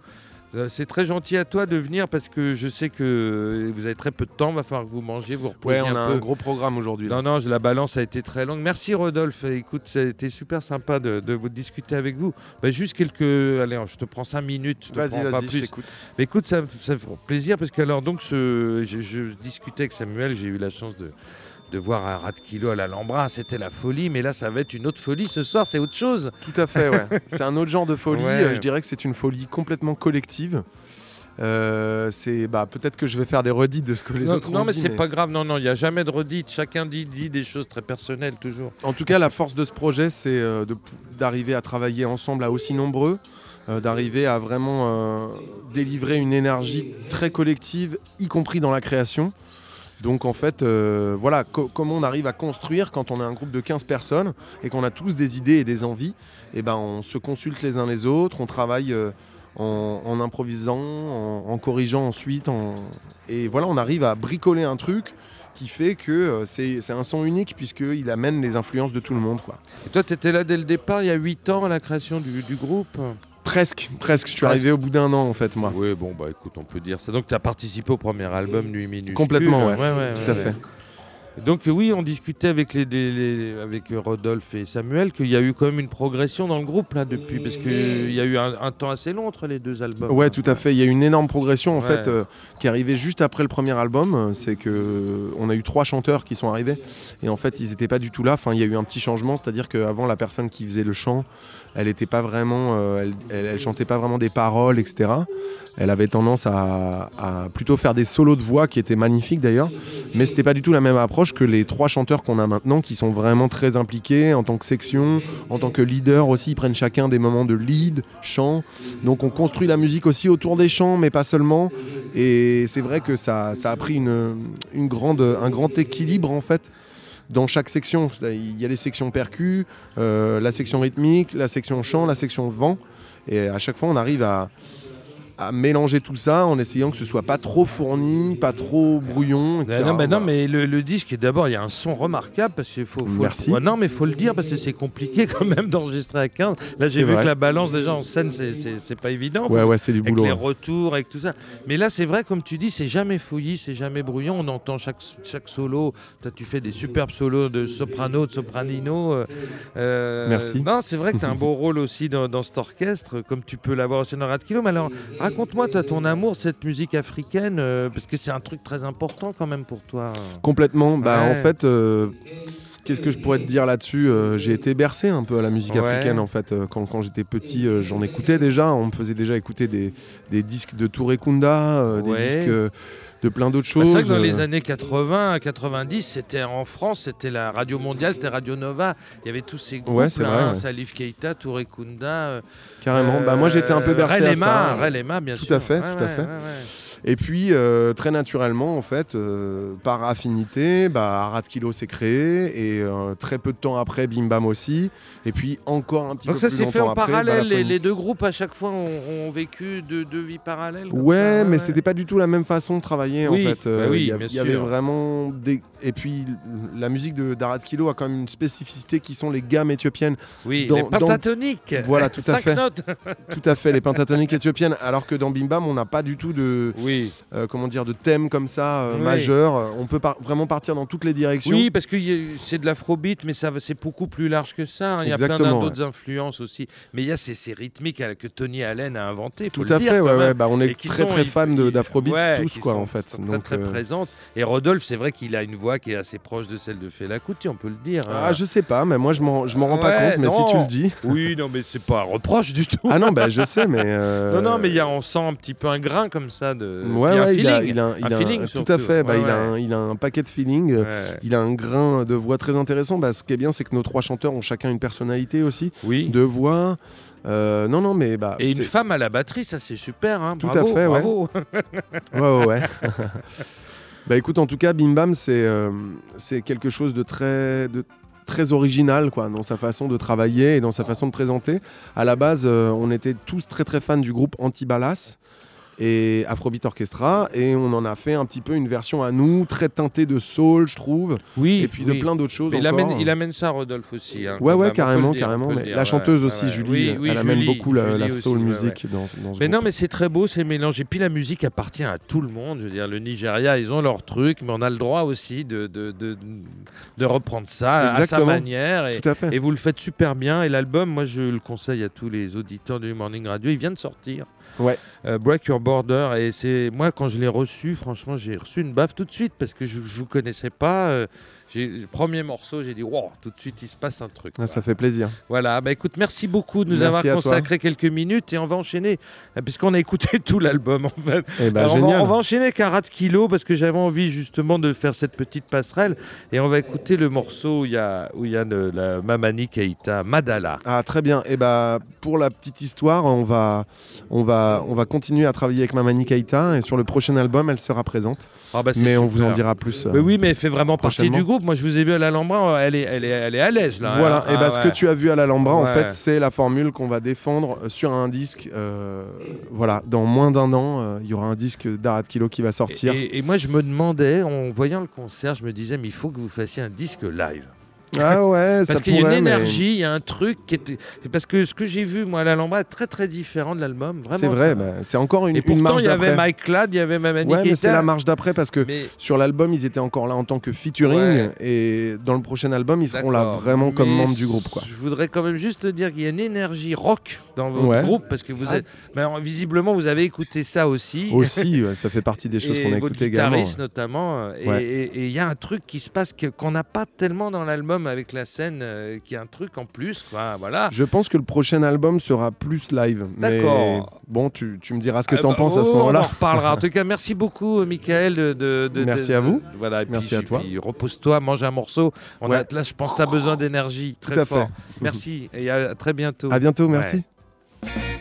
Euh, c'est très gentil à toi de venir parce que je sais que vous avez très peu de temps, il va falloir que vous mangiez, vous reposiez ouais, on a un gros programme aujourd'hui. Non, non, la balance a été très longue. Merci Rodolphe. Écoute, ça a été super sympa de, vous discuter avec vous. Bah, juste quelques, allez, je te prends cinq minutes. Vas-y, vas-y, je t'écoute. écoute, ça, ça fait plaisir parce que alors donc je, je discutais avec Samuel, j'ai eu la chance de de voir un rat de kilo à l'Alhambra, c'était la folie, mais là ça va être une autre folie ce soir, c'est autre chose. Tout à fait, ouais. c'est un autre genre de folie, euh, je dirais que c'est une folie complètement collective. Euh, c'est bah, peut-être que je vais faire des redites de ce que les autres ont non, mais c'est pas grave. Non, non, il n'y a jamais de redites. Chacun dit, dit des choses très personnelles toujours. En tout cas, la force de ce projet, c'est euh, d'arriver à travailler ensemble à aussi nombreux, d'arriver à vraiment délivrer une énergie très collective, y compris dans la création. Donc en fait, euh, voilà, comment on arrive à construire quand on est un groupe de 15 personnes et qu'on a tous des idées et des envies, et eh ben on se consulte les uns les autres, on travaille euh, en, improvisant, en, corrigeant ensuite, et voilà, on arrive à bricoler un truc qui fait que euh, c'est un son unique puisqu'il amène les influences de tout le monde. Et toi, tu étais là dès le départ, il y a 8 ans à la création du groupe? Presque, presque. Je suis arrivé au bout d'un an en fait, moi. Oui, bon, bah écoute, on peut dire ça. Donc, tu as participé au premier album Nuit Minuscule. Complètement, ouais. Tout à fait. Donc oui, on discutait avec, les, avec Rodolphe et Samuel qu'il y a eu quand même une progression dans le groupe là depuis, parce qu'il y a eu un, temps assez long entre les deux albums. Ouais, tout à fait. Il y a eu une énorme progression en fait euh, qui est arrivée juste après le premier album. C'est que on a eu trois chanteurs qui sont arrivés et en fait ils n'étaient pas du tout là. Enfin, il y a eu un petit changement, c'est-à-dire qu'avant la personne qui faisait le chant, elle était pas vraiment, euh, elle, chantait pas vraiment des paroles, etc. Elle avait tendance à, à, plutôt faire des solos de voix qui étaient magnifiques d'ailleurs, mais c'était pas du tout la même approche que les trois chanteurs qu'on a maintenant qui sont vraiment très impliqués en tant que section, en tant que leader aussi, ils prennent chacun des moments de lead, chant. Donc on construit la musique aussi autour des chants, mais pas seulement. Et c'est vrai que ça, a pris une grande, un grand équilibre en fait dans chaque section. Il y a les sections percus, euh, la section rythmique, la section chant, la section vent. Et à chaque fois, on arrive à, à mélanger tout ça en essayant que ce soit pas trop fourni, pas trop brouillon, etc. non, mais, non, mais le, disque, d'abord, il y a un son remarquable parce qu'il faut, Merci. non, mais faut le dire parce que c'est compliqué quand même d'enregistrer à 15. Là, j'ai vu que la balance déjà en scène, c'est pas évident. Ouais, ouais, c'est du boulot. Avec les retours, avec tout ça. Mais là, c'est vrai, comme tu dis, c'est jamais fouillis, c'est jamais brouillon. On entend chaque, chaque solo. Toi, tu fais des superbes solos de soprano, de sopranino. Euh, euh, Merci. Non, c'est vrai que tu as un beau rôle aussi dans, dans, cet orchestre, comme tu peux l'avoir aussi dans Rat Kilo. Mais alors, Raconte-moi, as ton amour cette musique africaine, euh, parce que c'est un truc très important quand même pour toi. Complètement. Bah, en fait, euh, qu'est-ce que je pourrais te dire là-dessus euh, J'ai été bercé un peu à la musique africaine, en fait. quand, quand j'étais petit, j'en écoutais déjà. On me faisait déjà écouter des, des disques de Touré Kunda, des disques de plein d'autres choses. c'est vrai que dans les années 80, 90, c'était en France, c'était la radio mondiale, c'était Radio Nova. Il y avait tous ces groupes, ouais, là, vrai, Salif Keita, Touré Kunda. Carrément. bah, moi, j'étais un peu bercé à ça. Relema, bien tout sûr. À fait, tout à fait. Et puis, euh, très naturellement, en fait, euh, par affinité, bah, Arad Kilo s'est créé. Et euh, très peu de temps après, Bim Bam aussi. Et puis, encore un petit Donc peu ça plus s'est fait en longtemps après, parallèle. Les, Balafonix. les deux groupes, à chaque fois, ont, ont vécu deux, deux vies parallèles. Ouais, ça, mais c'était pas du tout la même façon de travailler Oui, en fait. bah oui, il y, avait vraiment des. Et puis la musique de d'Arad Kilo a quand même une spécificité qui sont les gammes éthiopiennes. Oui, dans- les dans- pentatoniques. Voilà, tout à Cinq fait. notes. Tout à fait, les pentatoniques éthiopiennes. Alors que dans Bim Bam, on n'a pas du tout de. Oui. Euh, comment dire, de thème comme ça euh, Oui. majeur. On peut par- vraiment partir dans toutes les directions. Oui, parce que c'est de l'afrobeat, mais ça c'est beaucoup plus large que ça. hein. Il y a plein d'autres influences aussi. Mais il y a ces, ces rythmiques euh, que Tony Allen a inventé. Tout à fait, ouais, ouais, bah, on est très très fans d'Afrobeat tous, quoi, en fait. Très, Donc, très euh, présente. Et Rodolphe, c'est vrai qu'il a une voix qui est assez proche de celle de Fela Kuti, on peut le dire. hein. Ah, je sais pas, mais moi je m'en rends pas compte, mais si tu le dis. Oui, non, mais c'est pas un reproche du tout. Ah non, bah je sais, mais. euh, Non, non, mais il y a, on sent un petit peu un grain comme ça de. Ouais, ouais, il a, feeling. il a- il Un a- feeling, tout à fait. Bah, Ouais, il, a un, il a un paquet de feeling. Il a un grain de voix très intéressant. Bah, ce qui est bien, c'est que nos trois chanteurs ont chacun une personnalité aussi, Oui. de voix. Euh, non, non, mais bah. Et une femme à la batterie, ça c'est super. Hein. Tout à fait, ouais. bravo. Ouais, ouais, ouais. bah écoute, en tout cas, Bim Bam, c'est euh, c'est quelque chose de très, de très original quoi, dans sa façon de travailler et dans sa façon de présenter. À la base, euh, on était tous très très fans du groupe Antibalas et Afrobeat Orchestra et on en a fait un petit peu une version à nous, très teintée de soul, je trouve, Oui. et puis de plein d'autres choses Mais il, amène, il amène ça, Rodolphe aussi. hein, Ouais, ouais, même, carrément, dire, carrément. mais dire, la chanteuse ouais, aussi, ouais. Julie, Oui, oui, elle amène Julie, beaucoup la, aussi, soul ouais, ouais. music dans, dans ce Mais non, mais c'est très beau, c'est mélangé. Et puis la musique appartient à tout le monde. Je veux dire, le Nigeria, ils ont leur truc, mais on a le droit aussi de, de, de, de reprendre ça à sa manière. Et, Tout à fait. et vous le faites super bien. Et l'album, moi, je le conseille à tous les auditeurs du Morning Radio. Il vient de sortir. Euh, Break Your Border. Et c'est moi, quand je l'ai reçu, franchement, j'ai reçu une baffe tout de suite parce que je ne vous connaissais pas. Euh, le premier morceau, j'ai dit, wow, tout de suite, il se passe un truc. Ah, ça fait plaisir. Voilà, bah écoute, merci beaucoup de nous Merci avoir toi. consacré quelques minutes et on va enchaîner, euh, puisqu'on a écouté tout l'album en fait. Eh ben, Alors, on, va, on va enchaîner avec un rat de kilo parce que j'avais envie justement de faire cette petite passerelle et on va écouter le morceau où il y a, où il y a la Mamani Keita, Madala. Ah très bien. Et bah pour la petite histoire, on va on va on va continuer à travailler avec Mamani Keita et sur le prochain album, elle sera présente. Ah bah, Mais on vous en dira plus. euh, Mais oui, mais elle fait vraiment partie du groupe. Moi, je vous ai vu à l'Alhambra, elle est, elle est, elle est à l'aise là. Voilà, hein. et bah, Ah, ce ouais. que tu as vu à l'Alhambra, en Ouais. fait, c'est la formule qu'on va défendre euh, sur un disque. euh, voilà, dans moins d'un an, euh, il y aura un disque d'Arad Kilo qui va sortir. Et, et moi, je me demandais, en voyant le concert, je me disais, mais il faut que vous fassiez un disque live. Ah ouais, ça Parce qu'il y a une énergie, il y a un truc qui était. Parce que ce que j'ai vu, moi, à l'Alhambra, est très très différent de l'album. C'est vrai, bah, c'est encore une, Et une pourtant, marge il y avait d'après. Mike Ladd, il y avait Mamani Ouais, mais c'est la marge d'après parce que Mais- sur l'album, ils étaient encore là en tant que featuring Ouais. et dans le prochain album, ils seront là vraiment comme membres du groupe. Quoi. Je voudrais quand même juste te dire qu'il y a une énergie rock dans votre Ouais. groupe parce que vous Ah. êtes. mais alors, visiblement, vous avez écouté ça aussi. Aussi, ça fait partie des choses qu'on a écoutées également. notamment. euh, et- il y a un truc qui se passe qu'on n'a pas tellement dans l'album avec la scène, euh, qui est un truc en plus. Quoi, voilà. Je pense que le prochain album sera plus live. D'accord. Bon, tu, tu me diras ce que Ah tu en bah, penses à ce oh, On en moment-là. reparlera. En tout cas, merci beaucoup, Michael. De, de- de- Merci de- à vous. voilà, et Merci puis- à toi. repose-toi, mange un morceau. On Ouais. a, là, je pense que tu as besoin d'énergie. Très Tout à fort. fait. Merci et à très bientôt. À bientôt, merci. Ouais.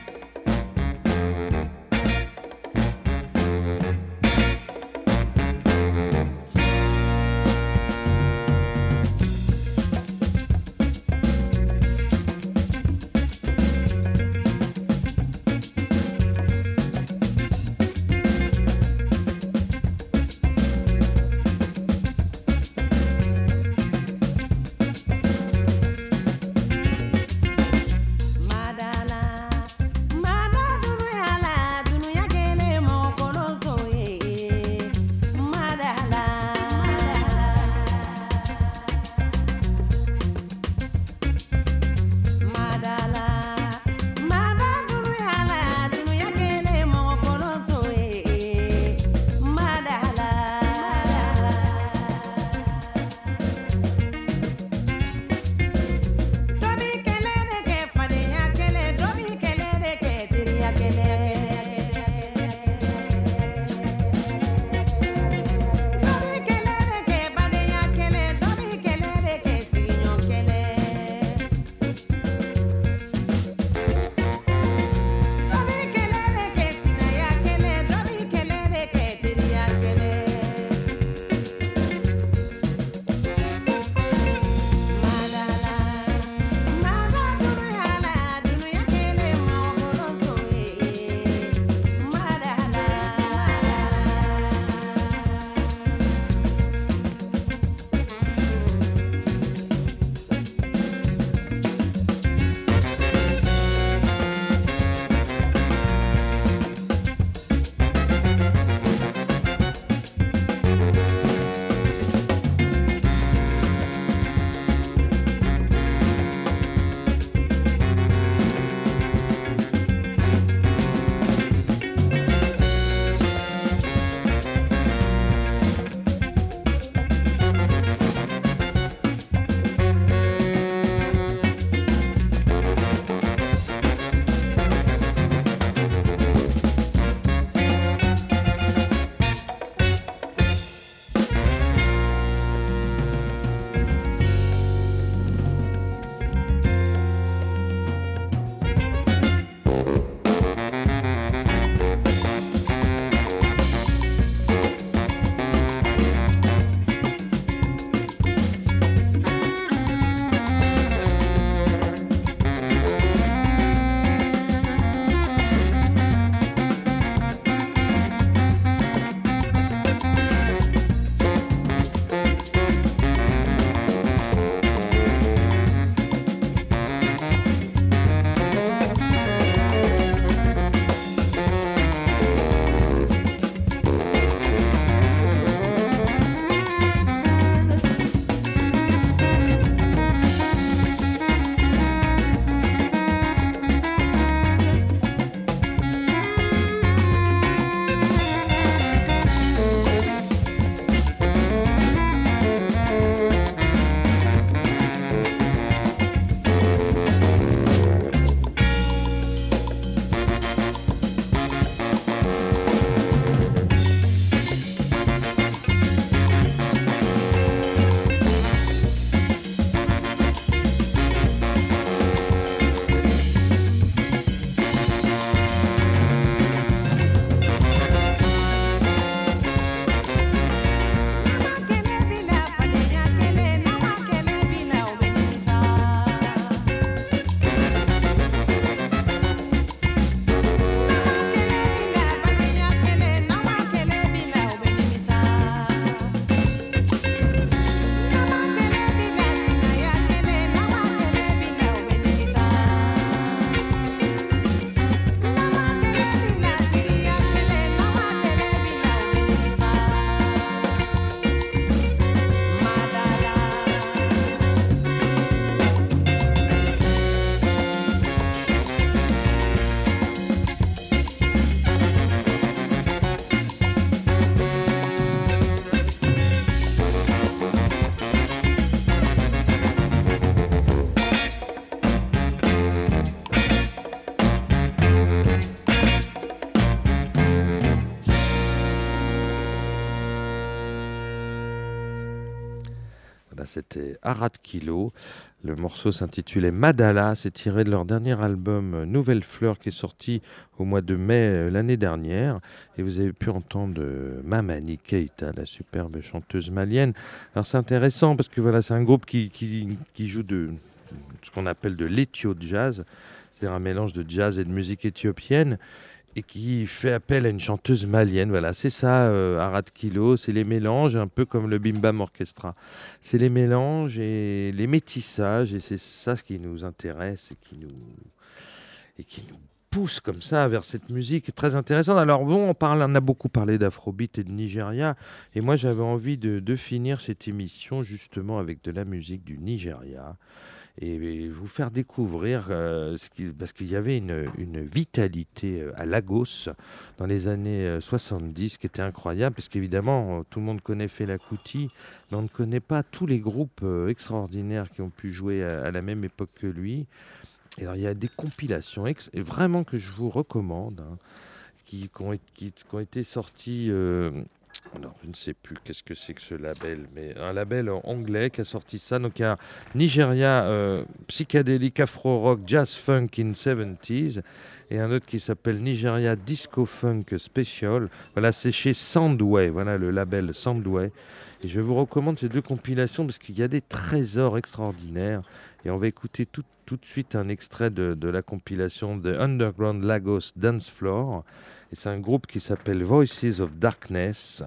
Arad Kilo. Le morceau s'intitulait Madala. C'est tiré de leur dernier album Nouvelle Fleur qui est sorti au mois de mai euh, l'année dernière. Et vous avez pu entendre euh, Mamani Keita, la superbe chanteuse malienne. Alors c'est intéressant parce que voilà, c'est un groupe qui, joue de ce qu'on appelle de l'éthio jazz, c'est-à-dire un mélange de jazz et de musique éthiopienne et qui fait appel à une chanteuse malienne. Voilà, c'est ça, euh, Arad Kilo, c'est les mélanges, un peu comme le Bimbam Orchestra. C'est les mélanges et les métissages, et c'est ça ce qui nous intéresse et qui nous, et qui nous pousse comme ça vers cette musique très intéressante. Alors bon, on, parle, on a beaucoup parlé d'Afrobeat et de Nigeria, et moi j'avais envie de, de finir cette émission justement avec de la musique du Nigeria et vous faire découvrir, euh, ce qui, parce qu'il y avait une, vitalité euh, à Lagos dans les années 70 euh, qui était incroyable, parce qu'évidemment, tout le monde connaît Fela Kuti, mais on ne connaît pas tous les groupes extraordinaires qui ont pu jouer à, la même époque que lui. Alors, il y a des compilations, vraiment que je vous recommande, hein, qui, ont, été sorties alors, je ne sais plus qu'est-ce que c'est que ce label, mais un label anglais qui a sorti ça. Donc, il y a Nigeria euh, Psychedelic Afro Rock Jazz Funk in 70s et un autre qui s'appelle Nigeria Disco Funk Special. Voilà, c'est chez Soundway, voilà le label Soundway. Et je vous recommande ces deux compilations parce qu'il y a des trésors extraordinaires. Et on va écouter tout, tout de suite un extrait de, la compilation de Underground Lagos Dance Floor. Et c'est un groupe qui s'appelle Voices of Darkness.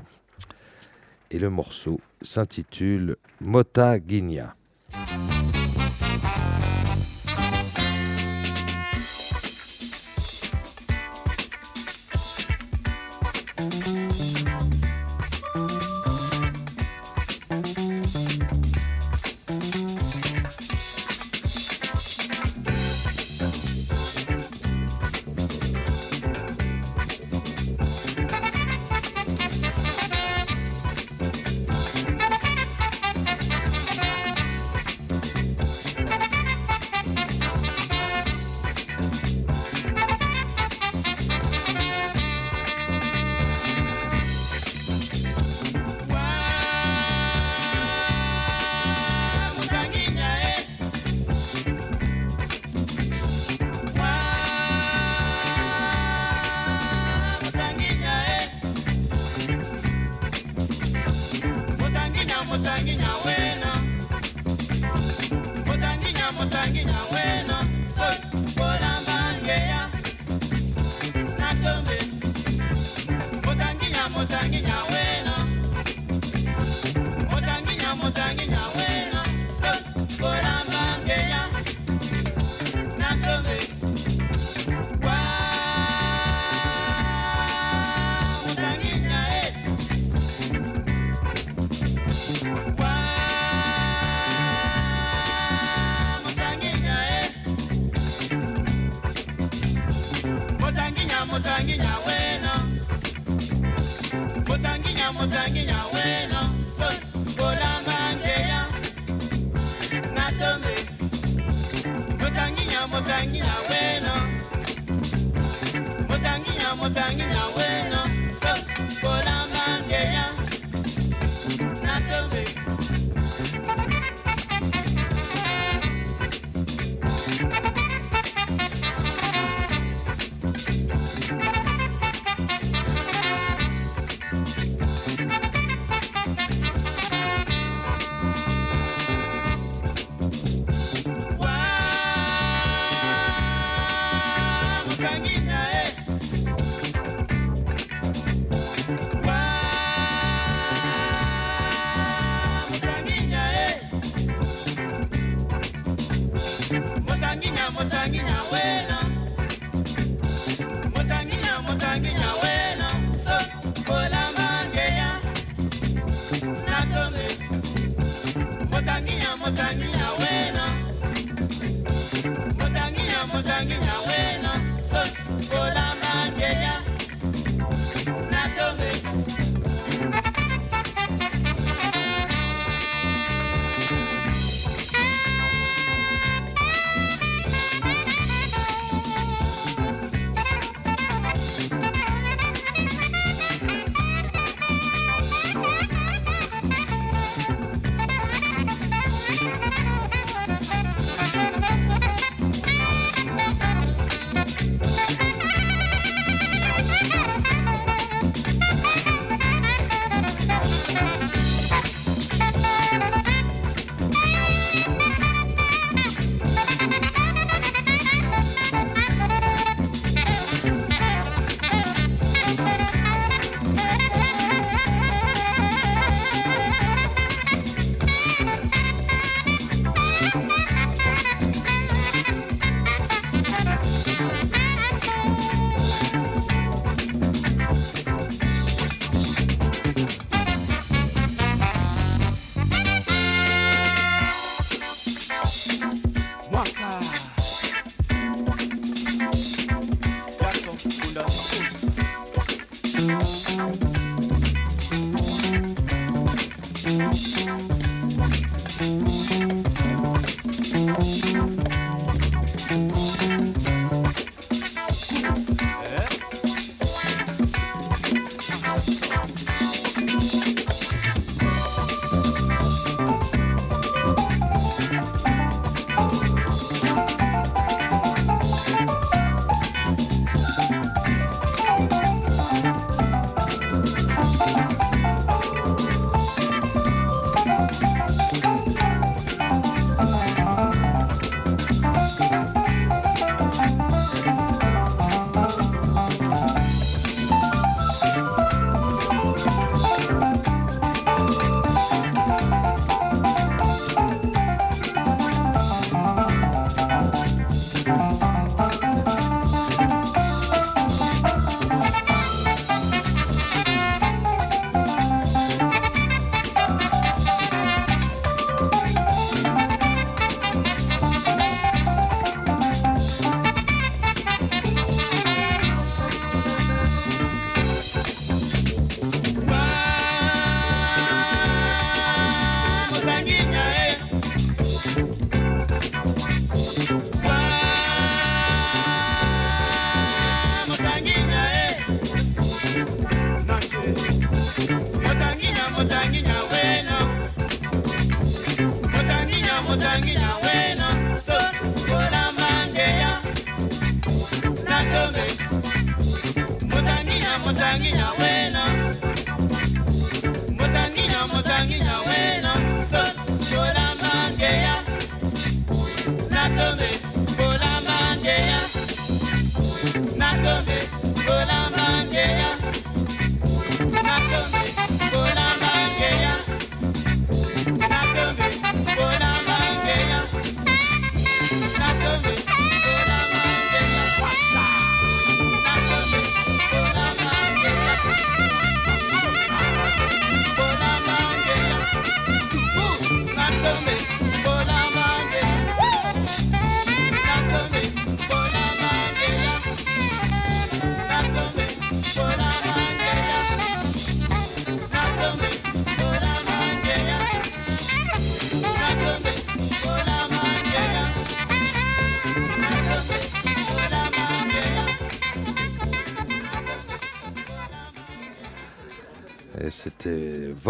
Et le morceau s'intitule Mota Guinia.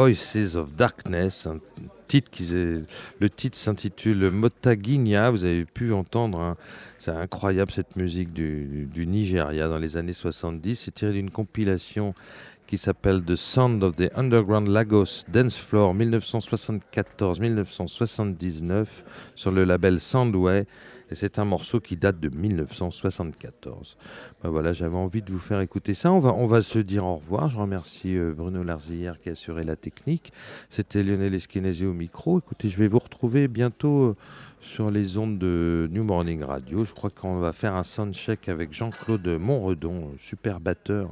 Voices of Darkness, le titre s'intitule Motaguinha. Vous avez pu entendre, hein. c'est incroyable cette musique du, du, Nigeria dans les années 70. C'est tiré d'une compilation qui s'appelle The Sound of the Underground Lagos Dance Floor 1974-1979 sur le label Soundway c'est un morceau qui date de 1974. Ben voilà, j'avais envie de vous faire écouter ça. On va, on va se dire au revoir. Je remercie euh, Bruno Larzillière qui a assuré la technique. C'était Lionel Esquinesi au micro. Écoutez, je vais vous retrouver bientôt euh, sur les ondes de New Morning Radio. Je crois qu'on va faire un soundcheck avec Jean-Claude Montredon, super batteur.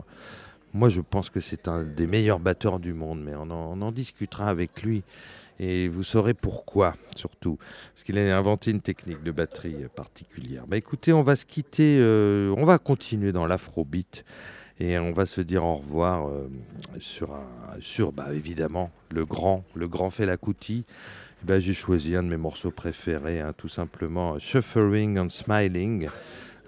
Moi, je pense que c'est un des meilleurs batteurs du monde, mais on en discutera avec lui et vous saurez pourquoi, surtout. Parce qu'il a inventé une technique de batterie particulière. Bah écoutez, on va se quitter, euh, on va continuer dans l'afrobeat. Et on va se dire au revoir euh, sur, sur bah, évidemment le grand, le grand Fela Kuti. Bah, J'ai choisi un de mes morceaux préférés, hein, tout simplement Shuffering and Smiling.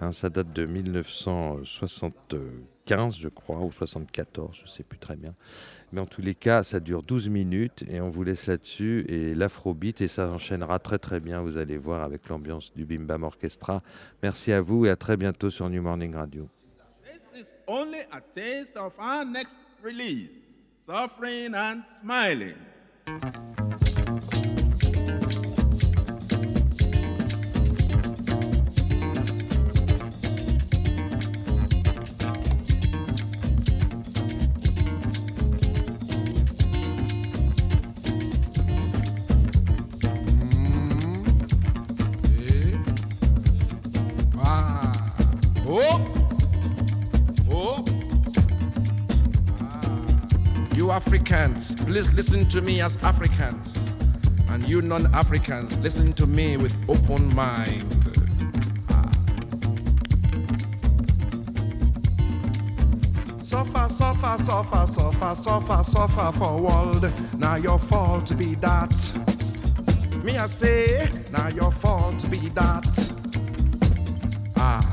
Hein, ça date de 1975, je crois, ou 74, je ne sais plus très bien. Mais en tous les cas, ça dure 12 minutes et on vous laisse là-dessus. Et l'afrobeat, et ça enchaînera très très bien, vous allez voir, avec l'ambiance du Bim Bam Orchestra. Merci à vous et à très bientôt sur New Morning Radio. Africans, please listen to me as Africans. And you non Africans, listen to me with open mind. Suffer, suffer, suffer, suffer, suffer, suffer for world. Now your fault be that. Me I say, now your fault be that. Ah.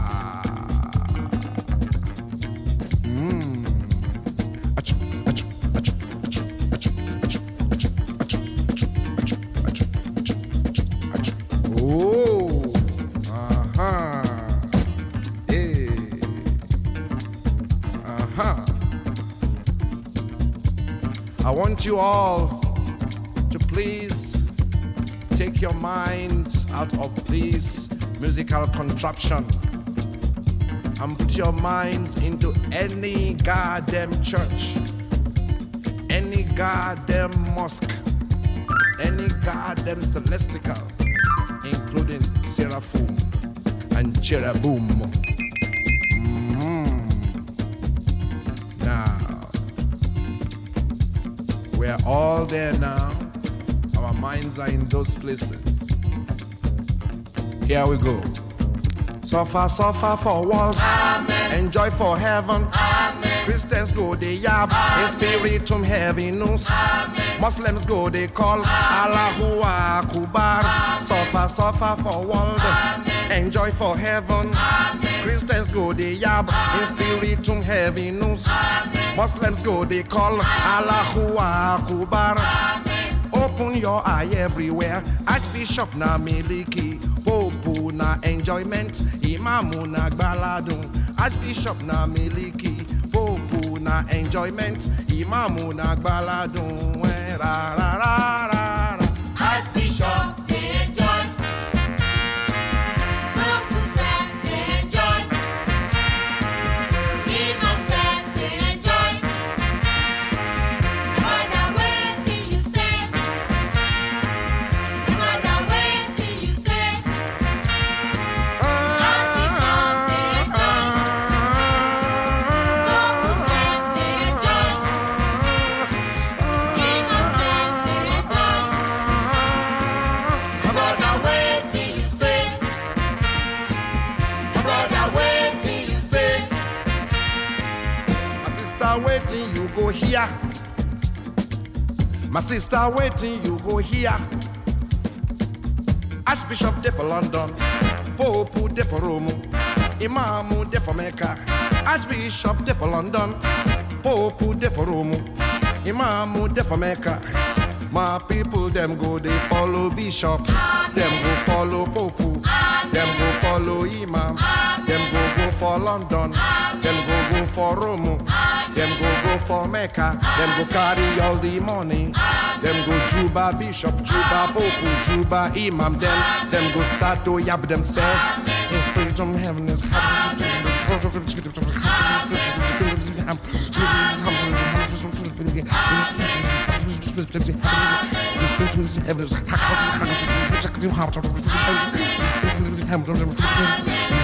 All to please take your minds out of this musical contraption and put your minds into any goddamn church, any goddamn mosque, any goddamn celestial, including seraphim and cherubim. There now. Our minds are in those places. Here we go. Suffer, suffer for walls. Amen. Enjoy for heaven. Amen. Christians go they yab. In spiritum heaviness. Muslims go they call. Allahu Akbar. Suffer, suffer for world. Enjoy for heaven. Christians go they yab. In spiritum heaviness. Muslims go, they call Allahu Akbar. Open your eye everywhere. Archbishop na miliki, Pope na enjoyment, Imamu na gbaladun. Archbishop na miliki, Pope na enjoyment, Imamu na gbaladun. Ra, ra, ra, ra. here. My sister waiting, you go here. Archbishop de for London, Pope de for Rome, Imam de for Mecca. Archbishop de for London, Pope de for Rome, Imam de for Mecca. My people, them go, they follow Bishop, them go follow Pope, them go follow Imam, them go go for London, them go go for Rome. Go for Mecca. Them go carry all the money. Them go Juba Bishop, Juba Pope, Juba Imam. Them them go start to yab themselves. In spirit from heaven is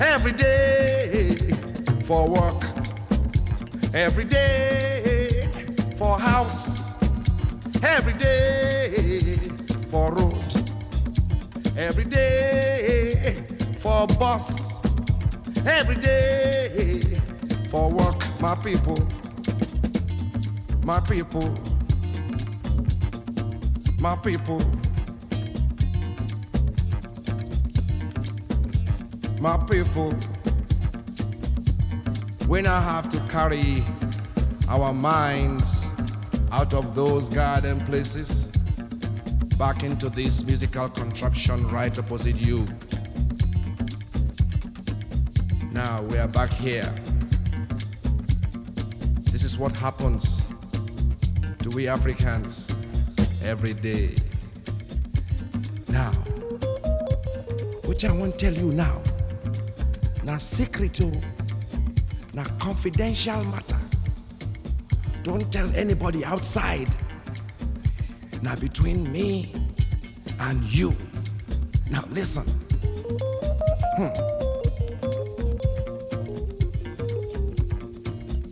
Every day for work, every day for house, every day for road, Every day for bus, Every day for work, my people. My people. My people. My people. We now have to carry our minds out of those garden places back into this musical contraption right opposite you. Now we are back here. This is what happens to we Africans every day. Now, which I want to tell you now, now secret, oh, now confidential matter. Don't tell anybody outside. Now between me and you. Now listen. Hmm.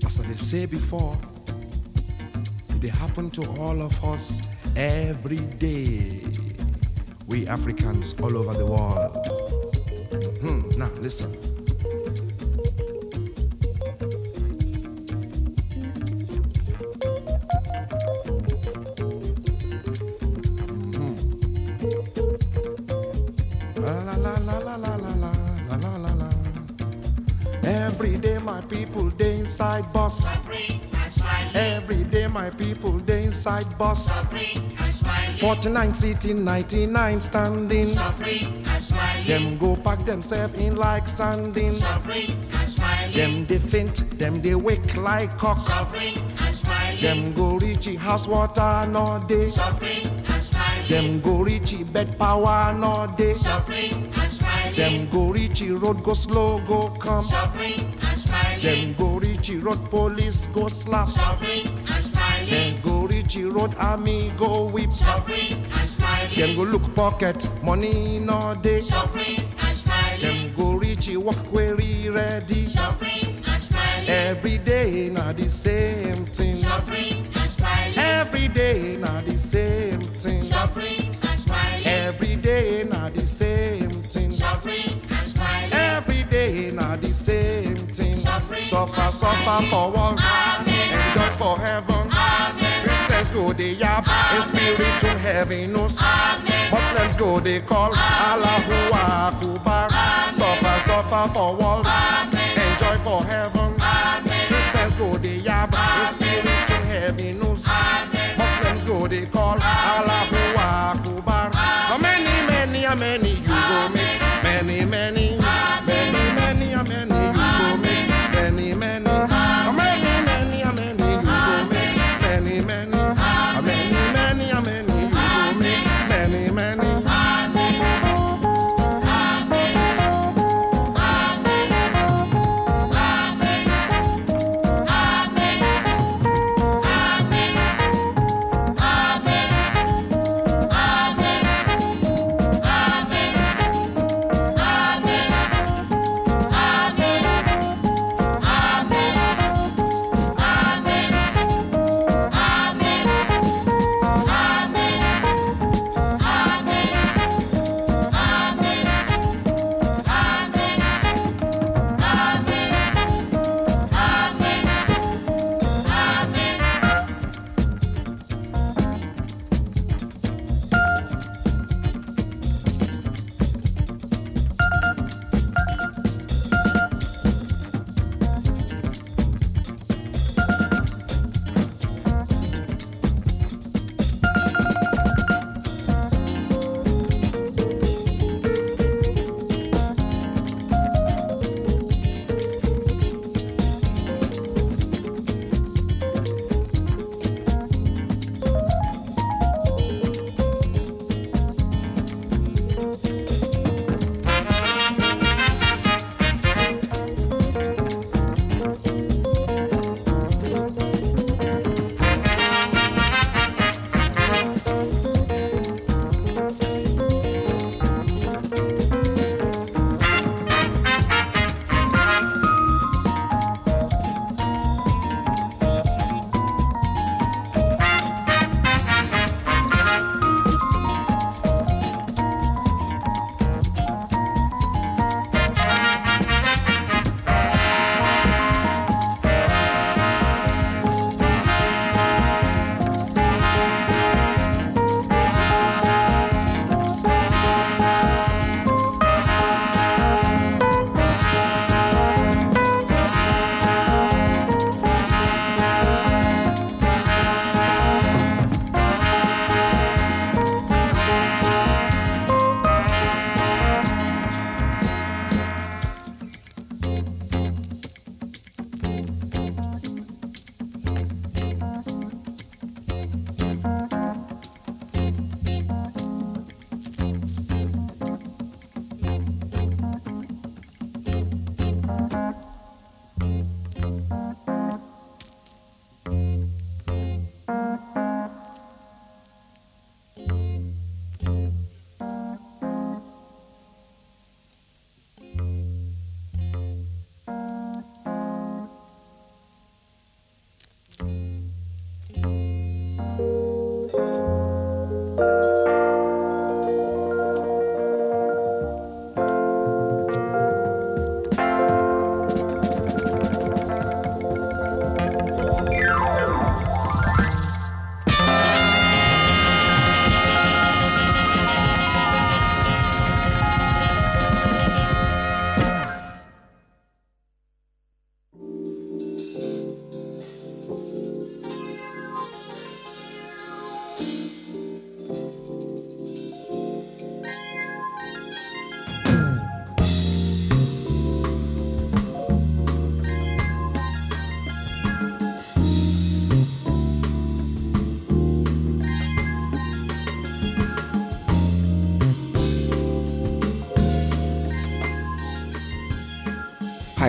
As I say before, it happen to all of us every day. We Africans all over the world. Hmm. Now listen. Inside bus. Every day my people they inside bus. 49 sitting, 99 standing. Them go pack themselves in like sanding. Them they faint, them they wake like cock. Them go reach house water no day. Them go reach bed power no day. Them go reach road go slow go come. Them go Ritchie Road police go slap. Suffering and smiling. Then go Ritchie Road army go whip. Suffering and smiling. Then go look pocket money no day. Suffering and smiling. Then go Ritchie walk query ready. Suffering and smiling. Every day not the same thing. Suffering and smiling. Every day not the same thing. Suffering Suffer, suffer for one. Enjoy for heaven. Christians go they yap in spiritual heaviness. Muslims go they call Allahu Akbar. Suffer, suffer for one. Enjoy for heaven. Christians go they yap in spiritual heaviness. Muslims go they call Allahu